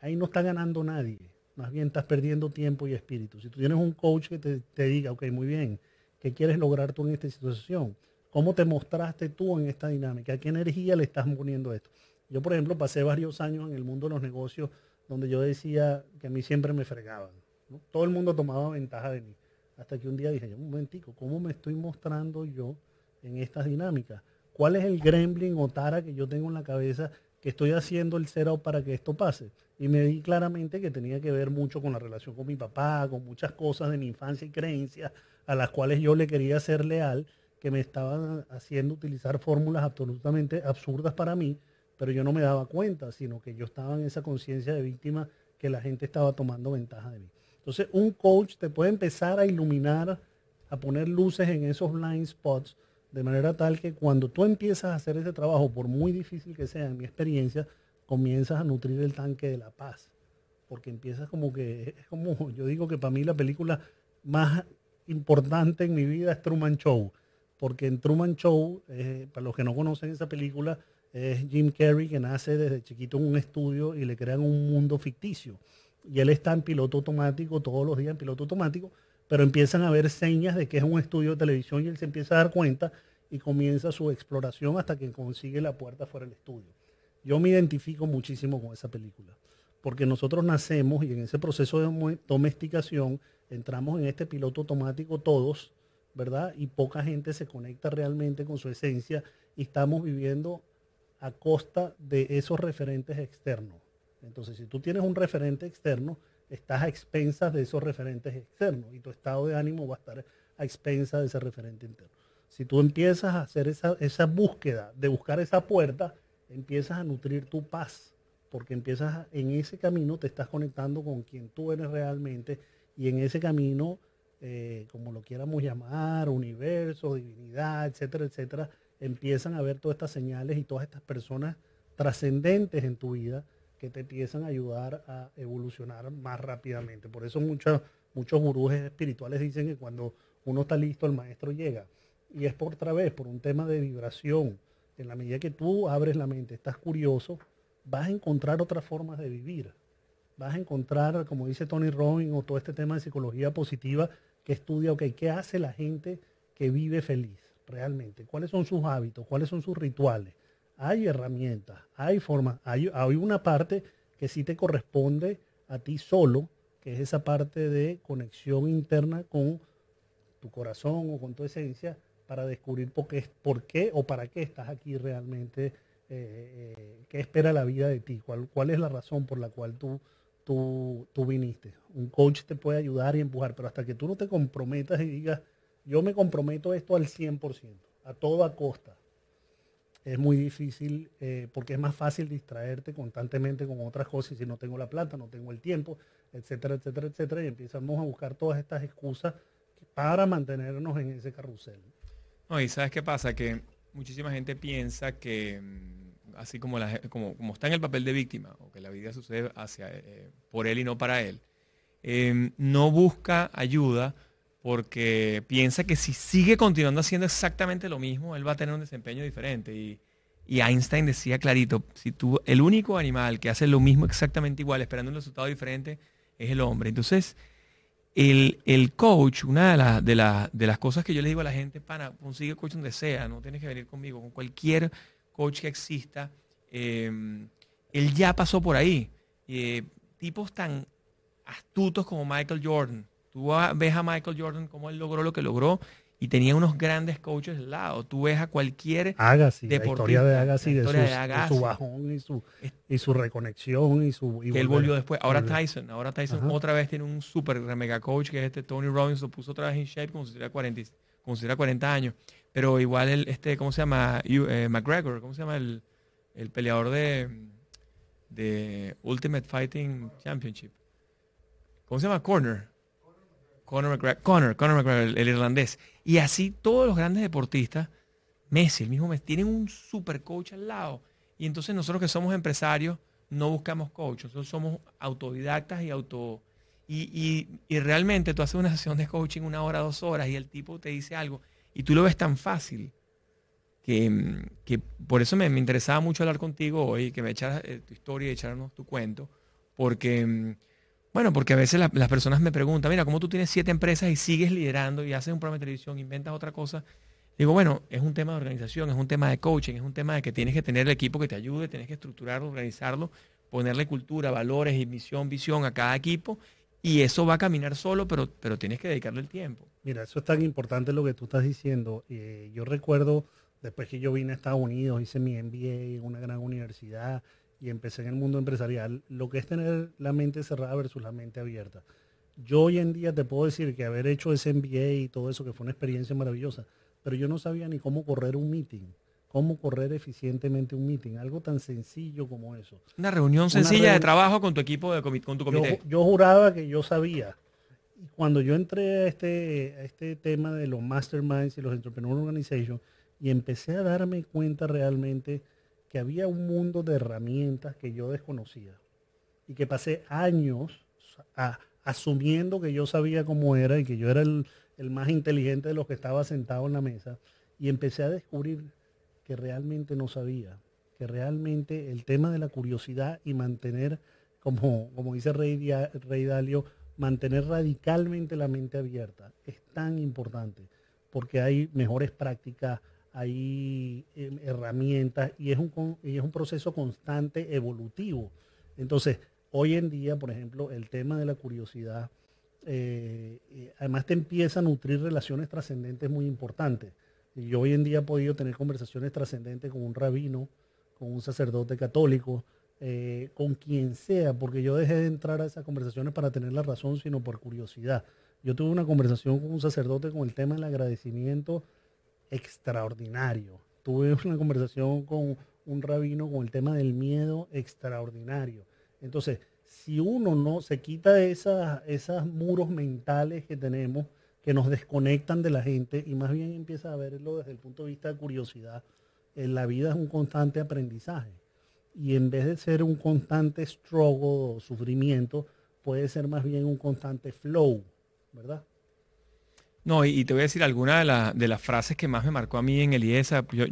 ahí no está ganando nadie. Más bien estás perdiendo tiempo y espíritu. Si tú tienes un coach que te, diga, ok, muy bien, ¿qué quieres lograr tú en esta situación? ¿Cómo te mostraste tú en esta dinámica? ¿Qué energía le estás poniendo a esto? Yo, por ejemplo, pasé varios años en el mundo de los negocios donde yo decía que a mí siempre me fregaban todo el mundo tomaba ventaja de mí. Hasta que un día dije, un momentico, ¿cómo me estoy mostrando yo en estas dinámicas? ¿Cuál es el gremlin o tara que yo tengo en la cabeza que estoy haciendo el setup para que esto pase? Y me di claramente que tenía que ver mucho con la relación con mi papá, con muchas cosas de mi infancia y creencias a las cuales yo le quería ser leal, que me estaban haciendo utilizar fórmulas absolutamente absurdas para mí, pero yo no me daba cuenta, sino que yo estaba en esa conciencia de víctima que la gente estaba tomando ventaja de mí. Entonces, un coach te puede empezar a iluminar, a poner luces en esos blind spots, de manera tal que cuando tú empiezas a hacer ese trabajo, por muy difícil que sea, en mi experiencia, comienzas a nutrir el tanque de la paz. Porque empiezas como que, es como, yo digo que para mí la película más importante en mi vida es Truman Show. Porque en Truman Show, eh, para los que no conocen esa película, es Jim Carrey que nace desde chiquito en un estudio y le crean un mundo ficticio y él está en piloto automático todos los días en piloto automático, pero empiezan a ver señas de que es un estudio de televisión y él se empieza a dar cuenta y comienza su exploración hasta que consigue la puerta fuera del estudio. Yo me identifico muchísimo con esa película, porque nosotros nacemos y en ese proceso de domesticación entramos en este piloto automático todos, ¿verdad? Y poca gente se conecta realmente con su esencia y estamos viviendo a costa de esos referentes externos. Entonces, si tú tienes un referente externo, estás a expensas de esos referentes externos y tu estado de ánimo va a estar a expensas de ese referente interno. Si tú empiezas a hacer esa, esa búsqueda de buscar esa puerta, empiezas a nutrir tu paz, porque empiezas en ese camino, te estás conectando con quien tú eres realmente y en ese camino, eh, como lo quieramos llamar, universo, divinidad, etcétera, etcétera, empiezan a ver todas estas señales y todas estas personas trascendentes en tu vida que te empiezan a ayudar a evolucionar más rápidamente. Por eso muchos, muchos gurús espirituales dicen que cuando uno está listo, el maestro llega. Y es por otra vez, por un tema de vibración. En la medida que tú abres la mente, estás curioso, vas a encontrar otras formas de vivir. Vas a encontrar, como dice Tony Robbins, o todo este tema de psicología positiva, que estudia, ok, ¿qué hace la gente que vive feliz realmente? ¿Cuáles son sus hábitos? ¿Cuáles son sus rituales? Hay herramientas, hay formas, hay, una parte que sí te corresponde a ti solo, que es esa parte de conexión interna con tu corazón o con tu esencia para descubrir por qué, por qué o para qué estás aquí realmente, eh, eh, qué espera la vida de ti, cuál, cuál es la razón por la cual tú, tú, tú viniste. Un coach te puede ayudar y empujar, pero hasta que tú no te comprometas y digas, yo me comprometo esto al 100%, a toda costa, es muy difícil eh, porque es más fácil distraerte constantemente con otras cosas si no tengo la plata, no tengo el tiempo, etcétera, etcétera, etcétera, y empezamos a buscar todas estas excusas para mantenernos en ese carrusel. No, y sabes qué pasa, que muchísima gente piensa que mm, así como, como, como está en el papel de víctima, o que la vida sucede hacia, eh, por él y no para él, em, no busca ayuda porque piensa que si sigue continuando haciendo exactamente lo mismo, él va a tener un desempeño diferente. Y, Einstein decía clarito, si tú, el único animal que hace lo mismo exactamente igual, esperando un resultado diferente, es el hombre. Entonces, el, el coach, una de, de, de, las cosas que yo le digo a la gente, pana, consigue coach donde sea, no tienes que venir conmigo, con cualquier coach que exista, em, él ya pasó por ahí. Eh, tipos tan astutos como Michael Jordan, Tú ves a Michael Jordan cómo él logró lo que logró y tenía unos grandes coaches al lado. Tú ves a cualquier Agassi, la historia de Agassi, de, su bajón y su, y su reconexión y su... que él volvió después. Ahora Tyson, ahora Tyson otra vez tiene un super mega coach que es este Tony Robbins, lo puso otra vez en shape como si tuviera 40, como si 40 años. Pero igual el, este, ¿cómo se llama? Eh, McGregor, ¿cómo se llama el, el peleador de, de Ultimate Fighting Championship? ¿Cómo se llama? Corner. Conor McGregor, Conor, el, irlandés. Y así todos los grandes deportistas, Messi, el mismo Messi, tienen un super coach al lado. Y entonces nosotros que somos empresarios, no buscamos coach, nosotros somos autodidactas y auto... Y, realmente tú haces una sesión de coaching una hora, dos horas y el tipo te dice algo y tú lo ves tan fácil que, que por eso me, interesaba mucho hablar contigo hoy, que me echaras eh, tu historia y echarnos tu cuento, porque bueno, porque a veces las personas me preguntan, mira, ¿cómo tú tienes siete empresas y sigues liderando y haces un programa de televisión, inventas otra cosa? Digo, bueno, es un tema de organización, es un tema de coaching, es un tema de que tienes que tener el equipo que te ayude, tienes que estructurarlo, organizarlo, ponerle cultura, valores y misión, visión a cada equipo y eso va a caminar solo, pero, pero tienes que dedicarle el tiempo. Mira, eso es tan importante lo que tú estás diciendo. Eh, yo recuerdo, después que yo vine a Estados Unidos, hice mi MBA en una gran universidad, y empecé en el mundo empresarial, lo que es tener la mente cerrada versus la mente abierta. Yo hoy en día te puedo decir que haber hecho ese MBA y todo eso, que fue una experiencia maravillosa, pero yo no sabía ni cómo correr un meeting, cómo correr eficientemente un meeting, algo tan sencillo como eso. Una reunión sencilla de trabajo con tu equipo, de con tu comité. Yo, juraba que yo sabía. Cuando yo entré a este, a este tema de los masterminds y los entrepreneur organizations y empecé a darme cuenta realmente que había un mundo de herramientas que yo desconocía y que pasé años asumiendo que yo sabía cómo era y que yo era el, más inteligente de los que estaba sentado en la mesa y empecé a descubrir que realmente no sabía, que realmente el tema de la curiosidad y mantener, como, como dice Rey, Rey Dalio, mantener radicalmente la mente abierta es tan importante porque hay mejores prácticas, hay em, herramientas y es, un, es un proceso constante evolutivo. Entonces, hoy en día, por ejemplo, el tema de la curiosidad, eh, eh, además te empieza a nutrir relaciones trascendentes muy importantes. Y yo hoy en día he podido tener conversaciones trascendentes con un rabino, con un sacerdote católico, eh, con quien sea, porque yo dejé de entrar a esas conversaciones para tener la razón, sino por curiosidad. Yo tuve una conversación con un sacerdote con el tema del agradecimiento extraordinario. Tuve una conversación con un rabino con el tema del miedo extraordinario. Entonces, si uno no se quita esas, esos muros mentales que tenemos, que nos desconectan de la gente y más bien empieza a verlo desde el punto de vista de curiosidad, en la vida es un constante aprendizaje. Y en vez de ser un constante struggle o sufrimiento, puede ser más bien un constante flow, ¿verdad? No, y, te voy a decir alguna de, las frases que más me marcó a mí en el.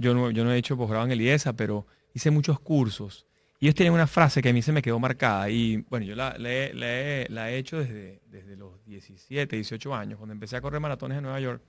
Yo, no, yo no he hecho posgrado en el IESA, pero hice muchos cursos. Y ellos tienen una frase que a mí se me quedó marcada. Y bueno, yo la, he, hecho desde, desde, los 17, 18 años, cuando empecé a correr maratones en Nueva York.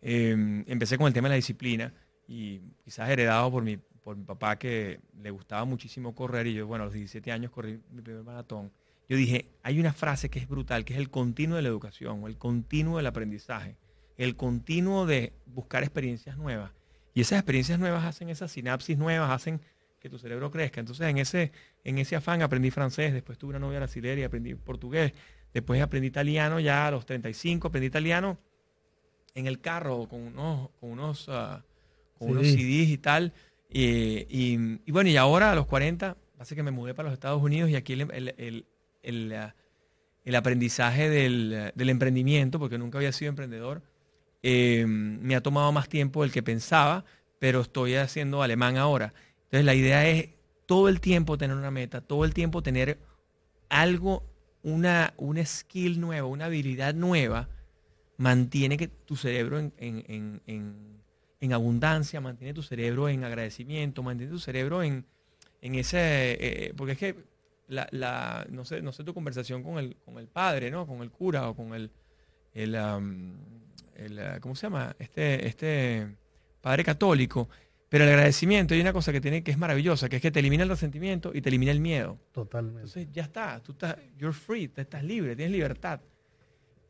Em, empecé con el tema de la disciplina y quizás heredado por mi, por mi papá que le gustaba muchísimo correr. Y yo, bueno, a los 17 años corrí mi primer maratón yo dije, hay una frase que es brutal, que es el continuo de la educación, el continuo del aprendizaje, el continuo de buscar experiencias nuevas. Y esas experiencias nuevas hacen esas sinapsis nuevas, hacen que tu cerebro crezca. Entonces, en ese, en ese afán aprendí francés, después tuve una novia brasileña y aprendí portugués, después aprendí italiano ya a los 35, aprendí italiano en el carro con unos, con unos, ah, con unos CDs y tal. Y, bueno, y ahora a los 40, hace que me mudé para los Estados Unidos y aquí el, el, aprendizaje del, emprendimiento, porque nunca había sido emprendedor, eh, me ha tomado más tiempo del que pensaba, pero estoy haciendo alemán ahora. Entonces la idea es todo el tiempo tener una meta, todo el tiempo tener algo, una, una skill nueva, una habilidad nueva, mantiene que tu cerebro en, en, en, en abundancia, mantiene tu cerebro en agradecimiento, mantiene tu cerebro en, ese... Eh, porque es que la, la, no, sé, no sé tu conversación con el, con el padre, ¿no? Con el cura o con el... el, el ¿Cómo se llama? Este, este padre católico pero el agradecimiento hay una cosa que tiene que es maravillosa, que es que te elimina el resentimiento y te elimina el miedo. Totalmente. Entonces ya está, tú estás, you're free, estás libre, tienes libertad.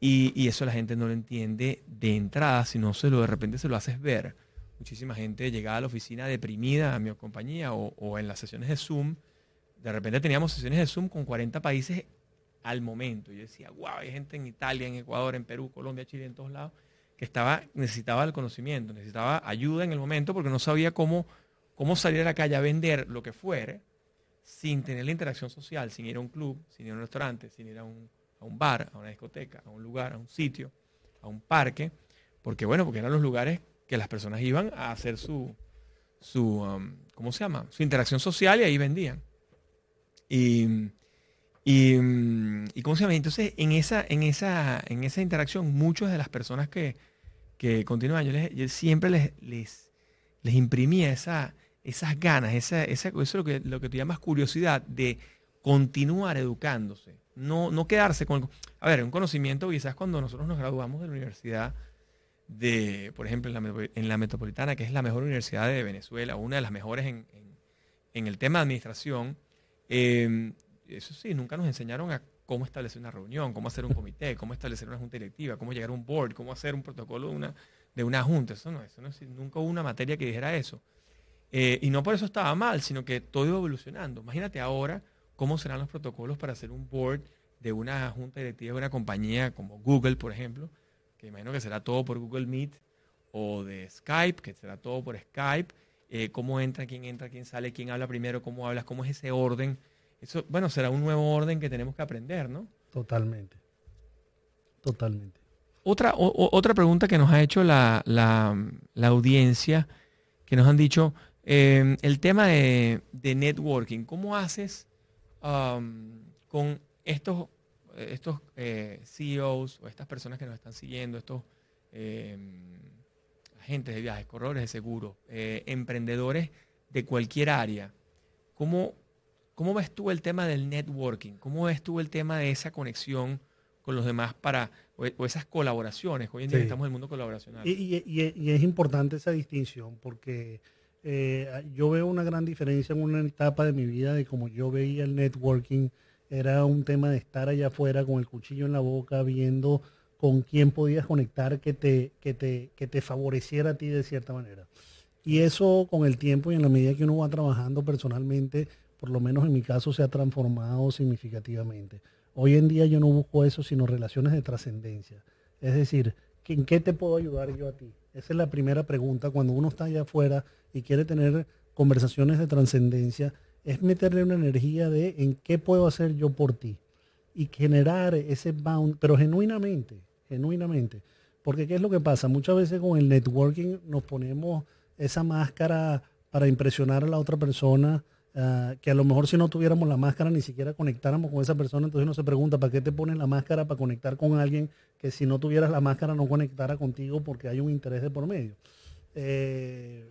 Y, eso la gente no lo entiende de entrada, sino se lo de repente se lo haces ver. Muchísima gente llegaba a la oficina deprimida a mi compañía o, o en las sesiones de Zoom. De repente teníamos sesiones de Zoom con 40 países al momento. Yo decía, wow, hay gente en Italia, en Ecuador, en Perú, Colombia, Chile, en todos lados que estaba, necesitaba el conocimiento, necesitaba ayuda en el momento porque no sabía cómo, cómo salir a la calle a vender lo que fuere sin tener la interacción social, sin ir a un club, sin ir a un restaurante, sin ir a un, a un bar, a una discoteca, a un lugar, a un sitio, a un parque, porque bueno, porque eran los lugares que las personas iban a hacer su, su um, ¿cómo se llama? Su interacción social y ahí vendían. Y, y, y, ¿cómo? Entonces, en esa, en esa, en esa interacción, muchas de las personas que, que continúan, yo, les, siempre les, les, les, imprimía esa, esas ganas, esa, esa, eso es lo que, lo que tú llamas curiosidad de continuar educándose. No, no quedarse con... A ver, un conocimiento, quizás cuando nosotros nos graduamos de la universidad de, por ejemplo, en la, en la Metropolitana, que es la mejor universidad de Venezuela, una de las mejores en, en, en el tema de administración, eh, eso sí, nunca nos enseñaron a cómo establecer una reunión, cómo hacer un comité, cómo establecer una junta directiva, cómo llegar a un board, cómo hacer un protocolo de una, de una junta. Eso no, eso no es, nunca hubo una materia que dijera eso. Eh, y no por eso estaba mal, sino que todo iba evolucionando. Imagínate ahora cómo serán los protocolos para hacer un board de una junta directiva de una compañía como Google, por ejemplo, que imagino que será todo por Google Meet, o de Skype, que será todo por Skype, eh, cómo entra, quién entra, quién sale, quién habla primero, cómo hablas, cómo es ese orden eso, bueno, será un nuevo orden que tenemos que aprender, ¿no? Totalmente. Totalmente. Otra, otra pregunta que nos ha hecho la, audiencia, que nos han dicho, em, el tema de, networking, ¿cómo haces con estos, estos eh, CEOs o estas personas que nos están siguiendo, estos em, agentes de viajes, corredores de seguros, eh, emprendedores de cualquier área? ¿Cómo, ¿Cómo ves tú el tema del networking? ¿Cómo ves tú el tema de esa conexión con los demás para, o, esas colaboraciones? Hoy en día estamos en el mundo colaboracional. Y, es importante esa distinción porque eh, yo veo una gran diferencia en una etapa de mi vida de cómo yo veía el networking. Era un tema de estar allá afuera con el cuchillo en la boca viendo con quién podías conectar que te, que te, que te favoreciera a ti de cierta manera. Y eso con el tiempo y en la medida que uno va trabajando personalmente, por lo menos en mi caso, se ha transformado significativamente. Hoy en día yo no busco eso, sino relaciones de trascendencia. Es decir, ¿en qué te puedo ayudar yo a ti? Esa es la primera pregunta. Cuando uno está allá afuera y quiere tener conversaciones de trascendencia, es meterle una energía de en qué puedo hacer yo por ti. Y generar ese bound, pero genuinamente, genuinamente. Porque ¿qué es lo que pasa? Muchas veces con el networking nos ponemos esa máscara para impresionar a la otra persona Ah, que a lo mejor si no tuviéramos la máscara ni siquiera conectáramos con esa persona, entonces uno se pregunta, ¿para qué te pones la máscara para conectar con alguien que si no tuvieras la máscara no conectara contigo porque hay un interés de por medio? Eh,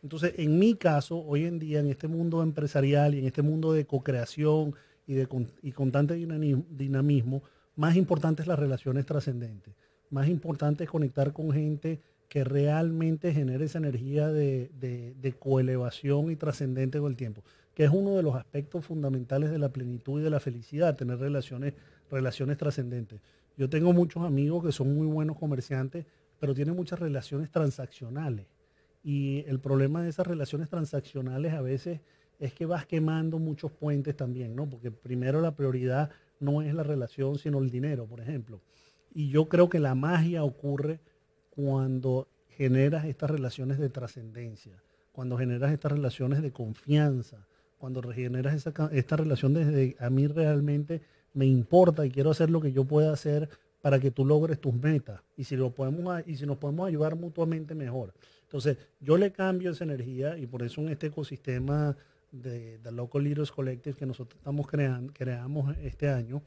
entonces, en mi caso, hoy en día, en este mundo empresarial y en este mundo de co-creación y de y constante dinamismo, más importante es las relaciones trascendentes. Más importante es conectar con gente que realmente genere esa energía de, de, coelevación y trascendente con el tiempo, que es uno de los aspectos fundamentales de la plenitud y de la felicidad, tener relaciones, relaciones trascendentes. Yo tengo muchos amigos que son muy buenos comerciantes, pero tienen muchas relaciones transaccionales. Y el problema de esas relaciones transaccionales a veces es que vas quemando muchos puentes también, ¿no? Porque primero la prioridad no es la relación, sino el dinero, por ejemplo. Y yo creo que la magia ocurre cuando generas estas relaciones de trascendencia, cuando generas estas relaciones de confianza, cuando generas esa, esta relación desde a mí realmente me importa y quiero hacer lo que yo pueda hacer para que tú logres tus metas. Y si, lo podemos, y si nos podemos ayudar mutuamente, mejor. Entonces, yo le cambio esa energía y por eso en este ecosistema de, The Local Leaders Collective que nosotros estamos creando, creamos este año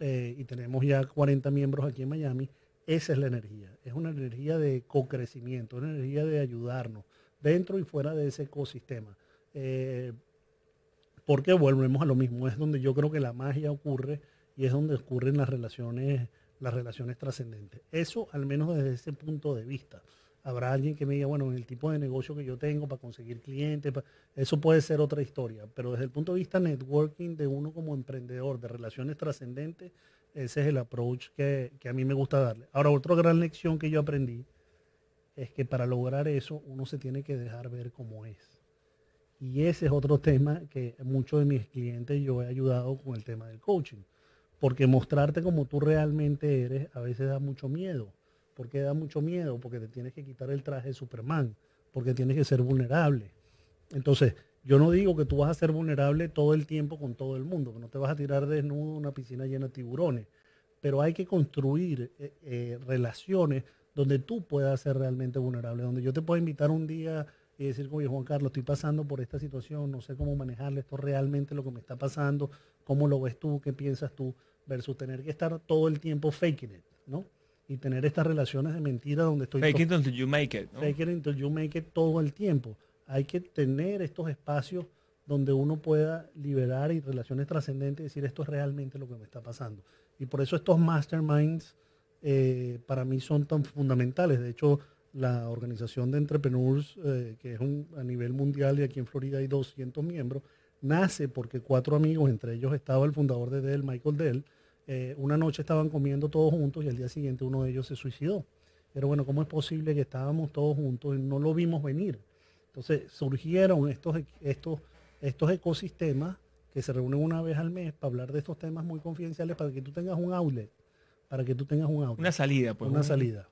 eh, y tenemos ya 40 miembros aquí en Miami, esa es la energía. Es una energía de co-crecimiento, una energía de ayudarnos dentro y fuera de ese ecosistema. Eh, porque volvemos a lo mismo, es donde yo creo que la magia ocurre y es donde ocurren las relaciones, las relaciones trascendentes. Eso al menos desde ese punto de vista. Habrá alguien que me diga, bueno, en el tipo de negocio que yo tengo para conseguir clientes, eso puede ser otra historia, pero desde el punto de vista networking de uno como emprendedor, de relaciones trascendentes, ese es el approach que, que a mí me gusta darle. Ahora, otra gran lección que yo aprendí es que para lograr eso uno se tiene que dejar ver cómo es. Y ese es otro tema que muchos de mis clientes yo he ayudado con el tema del coaching. Porque mostrarte como tú realmente eres a veces da mucho miedo. ¿Por qué da mucho miedo? Porque te tienes que quitar el traje de Superman. Porque tienes que ser vulnerable. Entonces, yo no digo que tú vas a ser vulnerable todo el tiempo con todo el mundo, que no te vas a tirar desnudo en una piscina llena de tiburones. Pero hay que construir eh, eh, relaciones donde tú puedas ser realmente vulnerable, donde yo te puedo invitar un día y decir, oye Juan Carlos, estoy pasando por esta situación, no sé cómo manejarle esto realmente lo que me está pasando, cómo lo ves tú, qué piensas tú, versus tener que estar todo el tiempo faking it, ¿no? Y tener estas relaciones de mentira donde estoy... Fake it until you make it. Fake it until you make it todo el tiempo. Hay que tener estos espacios donde uno pueda liberar y relaciones trascendentes y decir esto es realmente lo que me está pasando. Y por eso estos masterminds eh, para mí son tan fundamentales. De hecho, la organización de entrepreneurs, eh, que es un, a nivel mundial y aquí en Florida hay 200 miembros, nace porque cuatro amigos, entre ellos estaba el fundador de Dell, Michael Dell, eh, una noche estaban comiendo todos juntos y al día siguiente uno de ellos se suicidó. Pero bueno, ¿cómo es posible que estábamos todos juntos y no lo vimos venir? Entonces surgieron estos, estos, estos ecosistemas que se reúnen una vez al mes para hablar de estos temas muy confidenciales para que tú tengas un outlet para que tú tengas un Una salida, pues. Una salida.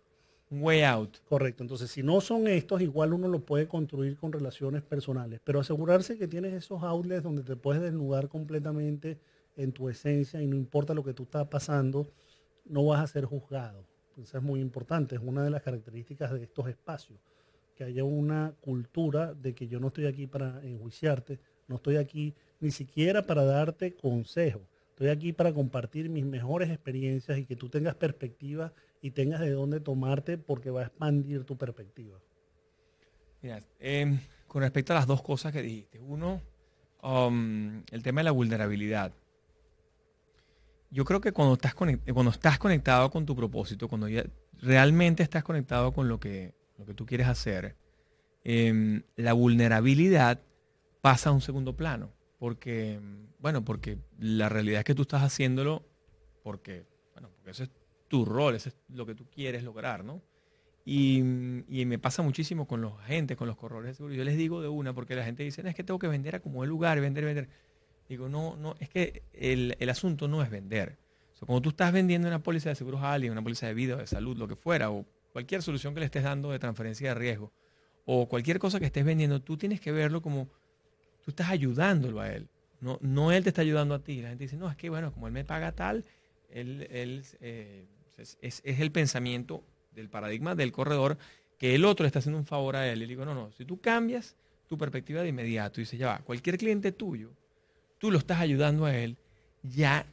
Un way out. Correcto. Entonces, si no son estos, igual uno lo puede construir con relaciones personales. Pero asegurarse que tienes esos outlets donde te puedes desnudar completamente en tu esencia y no importa lo que tú estás pasando, no vas a ser juzgado. Eso es muy importante. Es una de las características de estos espacios. Que haya una cultura de que yo no estoy aquí para enjuiciarte, no estoy aquí ni siquiera para darte consejos Estoy aquí para compartir mis mejores experiencias y que tú tengas perspectiva y tengas de dónde tomarte porque va a expandir tu perspectiva. Mira, em, con respecto a las dos cosas que dijiste. Uno, um, el tema de la vulnerabilidad. Yo creo que cuando estás, cuando estás conectado con tu propósito, cuando realmente estás conectado con lo que, lo que tú quieres hacer, em, la vulnerabilidad pasa a un segundo plano. Porque, bueno, porque la realidad es que tú estás haciéndolo porque, bueno, porque ese es tu rol, ese es lo que tú quieres lograr, ¿no? Y, me pasa muchísimo con los agentes, con los corredores de seguridad. Yo les digo de una, porque la gente dice, es que tengo que vender a como el lugar, vender, vender. Digo, no, no, es que el, asunto no es vender. O cuando tú estás vendiendo una póliza de seguros a alguien, una póliza de vida, de salud, lo que fuera, o cualquier solución que le estés dando de transferencia de riesgo, o cualquier cosa que estés vendiendo, tú tienes que verlo como tú estás ayudándolo a él. No, no él te está ayudando a ti. La gente dice, no, es que bueno, como él me paga tal, él, eh, es, el pensamiento del paradigma del corredor que el otro está haciendo un favor a él. Y digo, no, no, si tú cambias tu perspectiva de inmediato y dices, ya va, cualquier cliente tuyo, tú lo estás ayudando a él, ya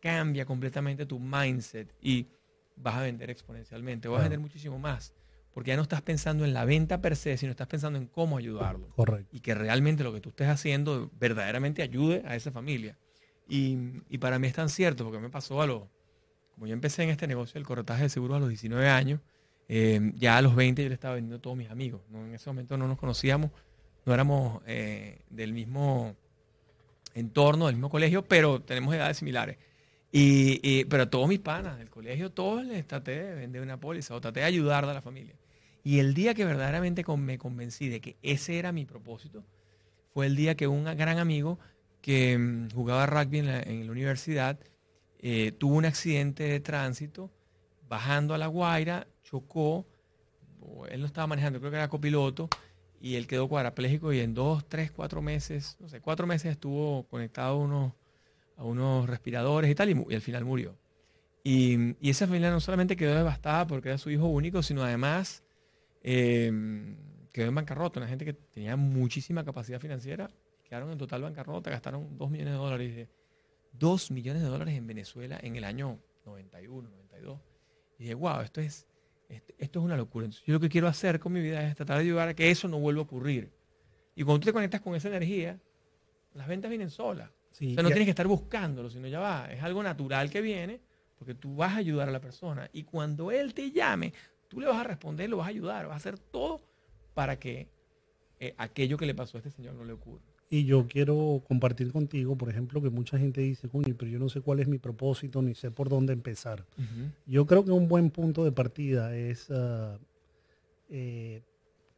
cambia completamente tu mindset y vas a vender exponencialmente, vas a vender muchísimo más porque ya no estás pensando en la venta per se, sino estás pensando en cómo ayudarlo. Correcto. Y que realmente lo que tú estés haciendo verdaderamente ayude a esa familia. Y, para mí es tan cierto, porque me pasó a lo, como yo empecé en este negocio del corretaje de seguros a los 19 años, eh, ya a los 20 yo le estaba vendiendo a todos mis amigos. En ese momento no nos conocíamos, no éramos eh, del mismo entorno, del mismo colegio, pero tenemos edades similares. Y, pero a todos mis panas del colegio, todos les traté de vender una póliza o traté de ayudar a la familia. Y el día que verdaderamente me convencí de que ese era mi propósito, fue el día que un gran amigo que mm, jugaba rugby en la, universidad eh, tuvo un accidente de tránsito bajando a La Guaira, chocó, él no estaba manejando, creo que era copiloto, y él quedó cuadraplégico y en dos, tres, cuatro meses, no sé, cuatro meses estuvo conectado a unos, a unos respiradores y tal, y, al final murió. Y, esa familia no solamente quedó devastada porque era su hijo único, sino además em, quedó en bancarrota. Una gente que tenía muchísima capacidad financiera, quedaron en total bancarrota, gastaron dos millones de dólares. Dos millones de dólares en Venezuela en el año 91, 92. Y dije, wow, esto es esto es una locura. Entonces, yo lo que quiero hacer con mi vida es tratar de ayudar a que eso no vuelva a ocurrir. Y cuando tú te conectas con esa energía, las ventas vienen solas. o sea, no tienes que estar buscándolo, sino ya va. Es algo natural que viene porque tú vas a ayudar a la persona. Y cuando él te llame, tú le vas a responder, lo vas a ayudar, vas a hacer todo para que eh, aquello que le pasó a este señor no le ocurra. Y yo quiero compartir contigo, por ejemplo, que mucha gente dice, coño, pero yo no sé cuál es mi propósito, ni sé por dónde empezar. Yo creo que un buen punto de partida es ah, eh,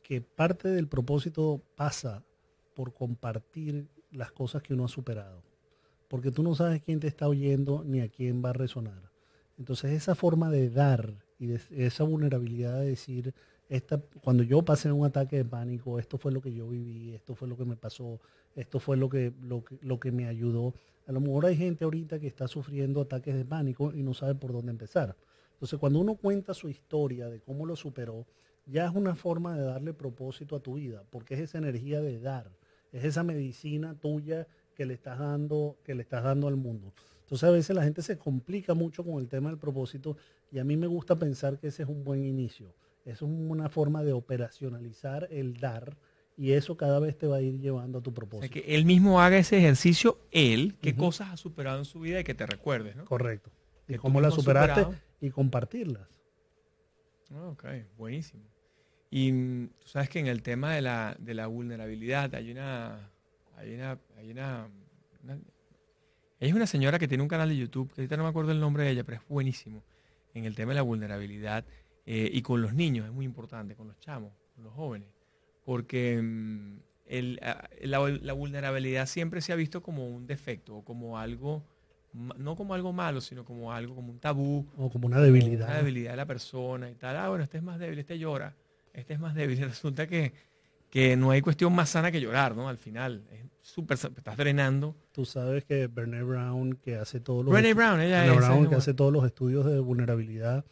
que parte del propósito pasa por compartir las cosas que uno ha superado. Porque tú no sabes quién te está oyendo ni a quién va a resonar. Entonces esa forma de dar y de, esa vulnerabilidad de decir, cuando yo pasé un ataque de pánico, esto fue lo que yo viví, esto fue lo que me pasó, esto fue lo que, lo, lo que me ayudó. A lo mejor hay gente ahorita que está sufriendo ataques de pánico y no sabe por dónde empezar. Entonces, cuando uno cuenta su historia de cómo lo superó, ya es una forma de darle propósito a tu vida, porque es esa energía de dar, es esa medicina tuya que le estás dando, que le estás dando al mundo. Entonces, a veces la gente se complica mucho con el tema del propósito y a mí me gusta pensar que ese es un buen inicio. Es una forma de operacionalizar el dar y eso cada vez te va a ir llevando a tu propósito. que él mismo haga ese ejercicio, él, qué cosas ha superado en su vida y que te recuerdes, ¿no? Correcto. Y cómo las superaste y compartirlas. Ah, ok, buenísimo. Y mm, tú sabes que en el tema de la, de la vulnerabilidad hay una, hay una, hay una, ella es una señora que tiene un canal de YouTube, que ahorita no me acuerdo el nombre de ella, pero es buenísimo en el tema de la vulnerabilidad eh, y con los niños, es muy importante, con los chamos, con los jóvenes porque mm, la, vulnerabilidad siempre se ha visto como un defecto o como algo, no como algo malo, sino como algo, como un tabú. O como una debilidad. Una debilidad de la persona y tal. Ah, bueno, este es más débil, este llora, este es más débil. Resulta que, que no hay cuestión más sana que llorar, ¿no? Al final, es súper, estás drenando. Tú sabes que Brené Brown, que hace todos los... Brené Brown, ella Brown, que hace todos los estudios de vulnerabilidad,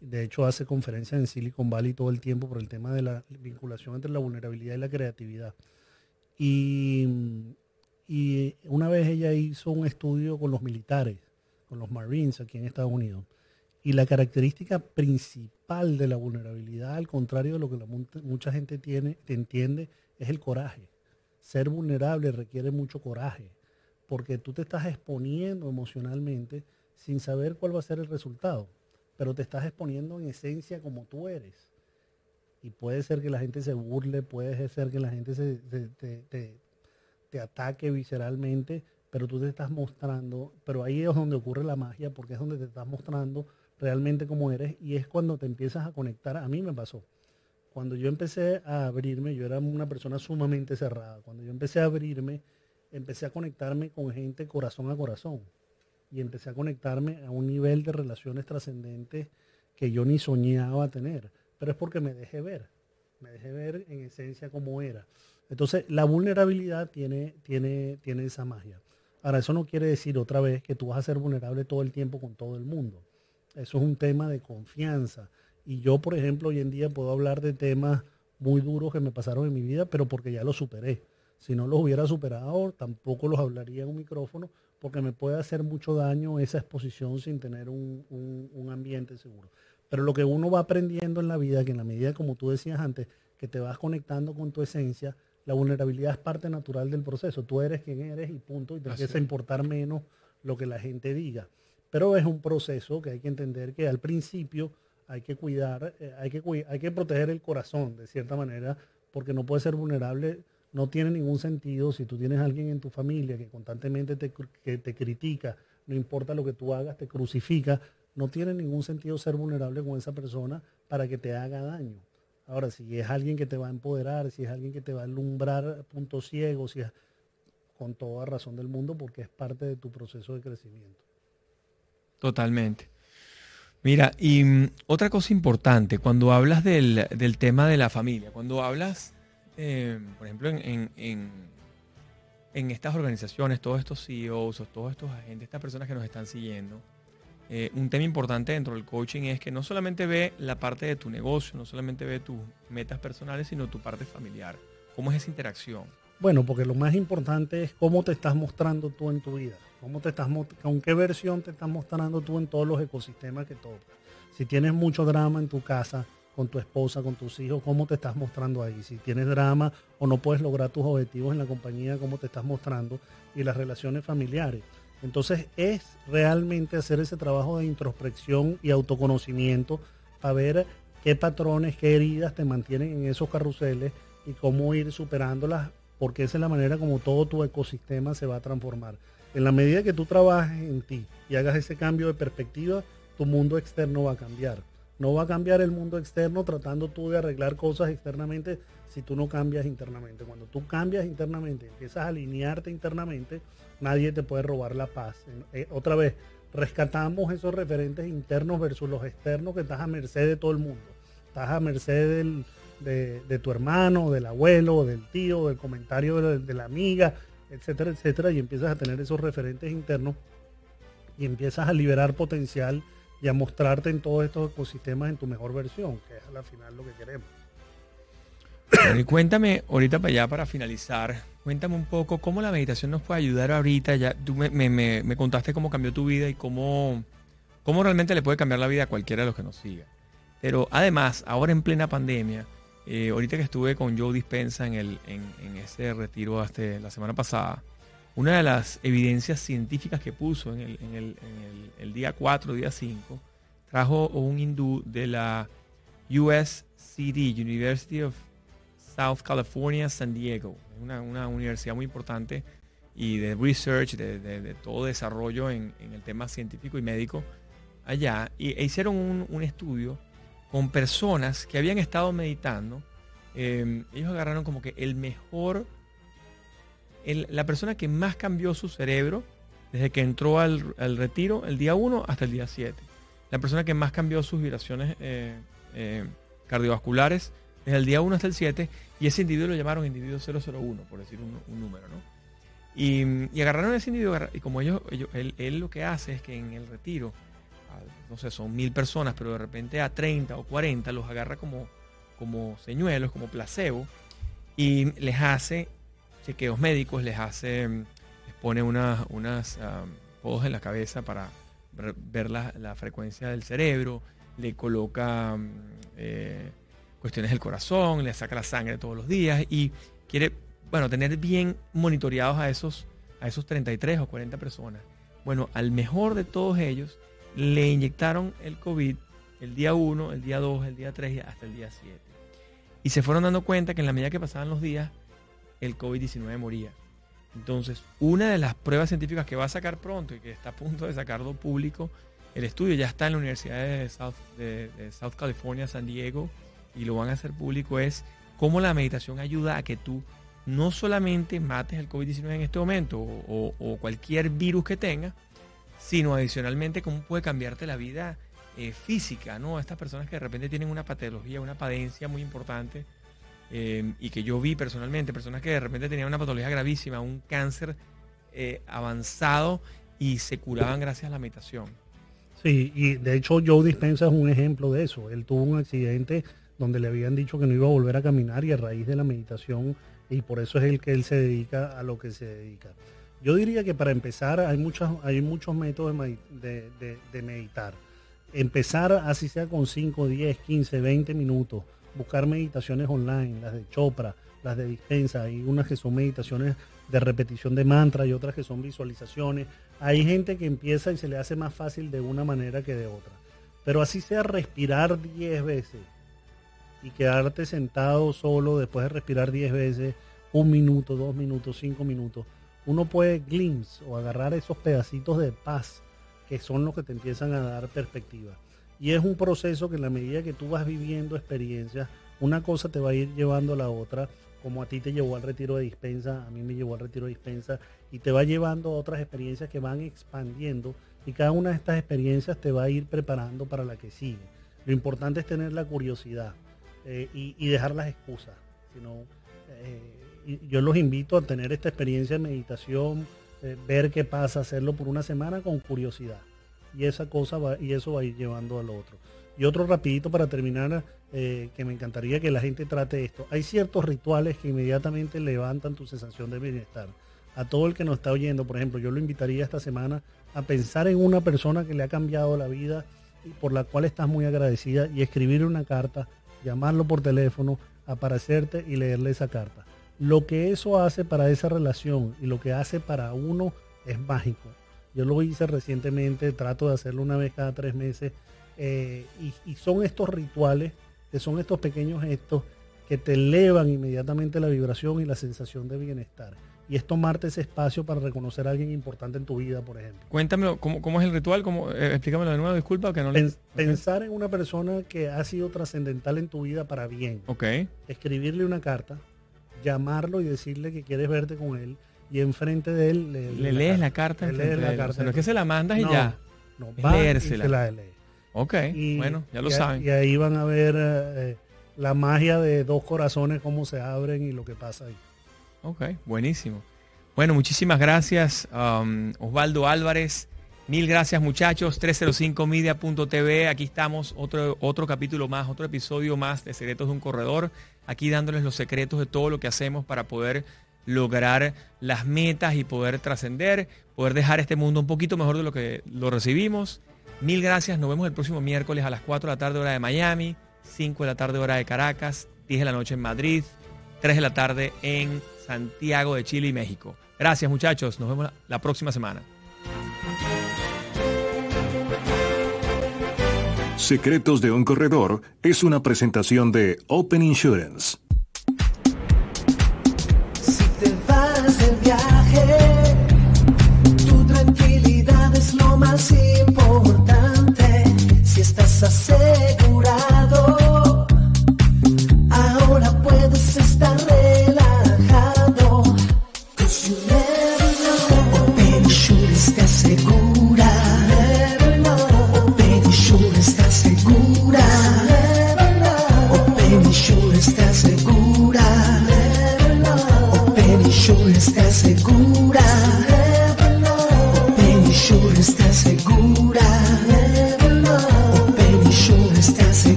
de hecho, hace conferencias en Silicon Valley todo el tiempo por el tema de la vinculación entre la vulnerabilidad y la creatividad. Y, una vez ella hizo un estudio con los militares, con los Marines aquí en Estados Unidos. Y la característica principal de la vulnerabilidad, al contrario de lo que mucha gente tiene, te entiende, es el coraje. Ser vulnerable requiere mucho coraje, porque tú te estás exponiendo emocionalmente sin saber cuál va a ser el resultado pero te estás exponiendo en esencia como tú eres. Y puede ser que la gente se burle, puede ser que la gente se, te, ataque visceralmente, pero tú te estás mostrando, pero ahí es donde ocurre la magia, porque es donde te estás mostrando realmente como eres y es cuando te empiezas a conectar. A mí me pasó. Cuando yo empecé a abrirme, yo era una persona sumamente cerrada. Cuando yo empecé a abrirme, empecé a conectarme con gente corazón a corazón y empecé a conectarme a un nivel de relaciones trascendentes que yo ni soñaba tener. Pero es porque me dejé ver, me dejé ver en esencia como era. Entonces, la vulnerabilidad tiene, tiene, tiene esa magia. Ahora, eso no quiere decir otra vez que tú vas a ser vulnerable todo el tiempo con todo el mundo. Eso es un tema de confianza. Y yo, por ejemplo, hoy en día puedo hablar de temas muy duros que me pasaron en mi vida, pero porque ya los superé. Si no los hubiera superado, tampoco los hablaría en un micrófono, porque me puede hacer mucho daño esa exposición sin tener un, ambiente seguro. Pero lo que uno va aprendiendo en la vida, que en la medida, como tú decías antes, que te vas conectando con tu esencia, la vulnerabilidad es parte natural del proceso. Tú eres quien eres y punto, y te empieza a importar menos lo que la gente diga. Pero es un proceso que hay que entender que al principio hay que cuidar, eh, hay, que, hay que proteger el corazón de cierta manera, porque no puede ser vulnerable no tiene ningún sentido si tú tienes a alguien en tu familia que constantemente te, que te critica, no importa lo que tú hagas, te crucifica, no tiene ningún sentido ser vulnerable con esa persona para que te haga daño. Ahora, si es alguien que te va a empoderar, si es alguien que te va a alumbrar puntos ciegos, si es, con toda razón del mundo, porque es parte de tu proceso de crecimiento. Totalmente. Mira, y mm, otra cosa importante, cuando hablas del, del tema de la familia, cuando hablas eh, por ejemplo, en, en, estas organizaciones, todos estos CEOs, todos estos agentes, estas personas que nos están siguiendo, eh, un tema importante dentro del coaching es que no solamente ve la parte de tu negocio, no solamente ve tus metas personales, sino tu parte familiar. ¿Cómo es esa interacción? Bueno, porque lo más importante es cómo te estás mostrando tú en tu vida. Cómo te estás, con qué versión te estás mostrando tú en todos los ecosistemas que tocas. Si tienes mucho drama en tu casa, con tu esposa, con tus hijos, cómo te estás mostrando ahí. Si tienes drama o no puedes lograr tus objetivos en la compañía, cómo te estás mostrando. Y las relaciones familiares. Entonces es realmente hacer ese trabajo de introspección y autoconocimiento para ver qué patrones, qué heridas te mantienen en esos carruseles y cómo ir superándolas, porque esa es la manera como todo tu ecosistema se va a transformar. En la medida que tú trabajes en ti y hagas ese cambio de perspectiva, tu mundo externo va a cambiar. No va a cambiar el mundo externo tratando tú de arreglar cosas externamente si tú no cambias internamente. Cuando tú cambias internamente, empiezas a alinearte internamente, nadie te puede robar la paz. Eh, otra vez, rescatamos esos referentes internos versus los externos que estás a merced de todo el mundo. Estás a merced de, tu hermano, del abuelo, del tío, del comentario de, la amiga, etcétera, etcétera, y empiezas a tener esos referentes internos y empiezas a liberar potencial y a mostrarte en todos estos ecosistemas en tu mejor versión, que es al final lo que queremos. y cuéntame, ahorita para allá, para finalizar, cuéntame un poco cómo la meditación nos puede ayudar ahorita. Ya tú me, contaste cómo cambió tu vida y cómo, cómo realmente le puede cambiar la vida a cualquiera de los que nos siga. Pero además, ahora en plena pandemia, eh, ahorita que estuve con Joe Dispensa en, el, en, ese retiro hasta la semana pasada, una de las evidencias científicas que puso en el, día 4, día 5, trajo un hindú de la USCD, University of South California, San Diego, una, una universidad muy importante y de research, de, de, todo desarrollo en, el tema científico y médico allá, y, e hicieron un, estudio con personas que habían estado meditando. Eh, ellos agarraron como que el mejor la persona que más cambió su cerebro desde que entró al, retiro el día 1 hasta el día 7. La persona que más cambió sus vibraciones eh, eh, cardiovasculares desde el día 1 hasta el 7 y ese individuo lo llamaron individuo 001, por decir un, número, ¿no? Y, agarraron a ese individuo y como ellos, él, lo que hace es que en el retiro, no sé, son mil personas, pero de repente a 30 o 40 los agarra como, como señuelos, como placebo y les hace chequeos médicos, les hace, les pone unas, unas podos en la cabeza para ver la, frecuencia del cerebro, le coloca eh, cuestiones del corazón, le saca la sangre todos los días y quiere, bueno, tener bien monitoreados a esos, a esos 33 o 40 personas. Bueno, al mejor de todos ellos le inyectaron el COVID el día 1, el día 2, el día 3 y hasta el día 7. Y se fueron dando cuenta que en la medida que pasaban los días, el COVID-19 moría. Entonces, una de las pruebas científicas que va a sacar pronto y que está a punto de sacarlo público, el estudio ya está en la Universidad de South, de, South California, San Diego, y lo van a hacer público, es cómo la meditación ayuda a que tú no solamente mates el COVID-19 en este momento o, cualquier virus que tenga, sino adicionalmente cómo puede cambiarte la vida eh, física, ¿no? Estas personas que de repente tienen una patología, una padencia muy importante, eh, y que yo vi personalmente, personas que de repente tenían una patología gravísima, un cáncer eh, avanzado y se curaban gracias a la meditación. Sí, y de hecho Joe Dispensa es un ejemplo de eso. Él tuvo un accidente donde le habían dicho que no iba a volver a caminar y a raíz de la meditación, y por eso es el que él se dedica a lo que se dedica. Yo diría que para empezar hay, muchos hay muchos métodos de meditar. Empezar así sea con 5, 10, 15, 20 minutos buscar meditaciones online, las de Chopra, las de dispensa, hay unas que son meditaciones de repetición de mantra y otras que son visualizaciones. Hay gente que empieza y se le hace más fácil de una manera que de otra. Pero así sea respirar 10 veces y quedarte sentado solo después de respirar 10 veces, un minuto, dos minutos, cinco minutos, uno puede glimpse o agarrar esos pedacitos de paz que son los que te empiezan a dar perspectiva. Y es un proceso que en la medida que tú vas viviendo experiencias, una cosa te va a ir llevando a la otra, como a ti te llevó al retiro de dispensa, a mí me llevó al retiro de dispensa, y te va llevando a otras experiencias que van expandiendo y cada una de estas experiencias te va a ir preparando para la que sigue. Lo importante es tener la curiosidad eh, y, dejar las excusas, sino eh, yo los invito a tener esta experiencia de meditación, eh, ver qué pasa, hacerlo por una semana con curiosidad. Y esa cosa va, y eso va a ir llevando al otro. Y otro rapidito para terminar, eh, que me encantaría que la gente trate esto. Hay ciertos rituales que inmediatamente levantan tu sensación de bienestar. A todo el que nos está oyendo, por ejemplo, yo lo invitaría esta semana a pensar en una persona que le ha cambiado la vida y por la cual estás muy agradecida y escribirle una carta, llamarlo por teléfono, aparecerte y leerle esa carta. Lo que eso hace para esa relación y lo que hace para uno es mágico. Yo lo hice recientemente, trato de hacerlo una vez cada tres meses eh, y, son estos rituales, que son estos pequeños gestos que te elevan inmediatamente la vibración y la sensación de bienestar. Y es tomarte ese espacio para reconocer a alguien importante en tu vida, por ejemplo. Cuéntame, ¿cómo, es el ritual? ¿Cómo, eh, explícamelo de nuevo, disculpa. Que no Pensar en una persona que ha sido trascendental en tu vida para bien. Ok. Escribirle una carta, llamarlo y decirle que quieres verte con él. Y enfrente de él le, lees la carta. Le lees la carta. no es que se la mandas y ya. No, va Y se la lee. Ok, bueno, ya lo saben. Y ahí van a ver eh, la magia de dos corazones, cómo se abren y lo que pasa ahí. Ok, buenísimo. Bueno, muchísimas gracias, um, Osvaldo Álvarez. Mil gracias muchachos, 305media.tv, aquí estamos, otro, otro capítulo más, otro episodio más de Secretos de un Corredor, aquí dándoles los secretos de todo lo que hacemos para poder lograr las metas y poder trascender, poder dejar este mundo un poquito mejor de lo que lo recibimos. Mil gracias, nos vemos el próximo miércoles a las 4 de la tarde hora de Miami, 5 de la tarde hora de Caracas, 10 de la noche en Madrid, 3 de la tarde en Santiago de Chile y México. Gracias muchachos, nos vemos la próxima semana. Secretos de un corredor es una presentación de Open Insurance. Más importante. Si estás asegurado,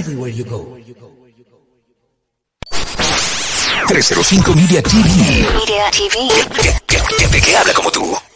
everywhere you go. 305 Media TV. Media TV. Gente que habla como tú.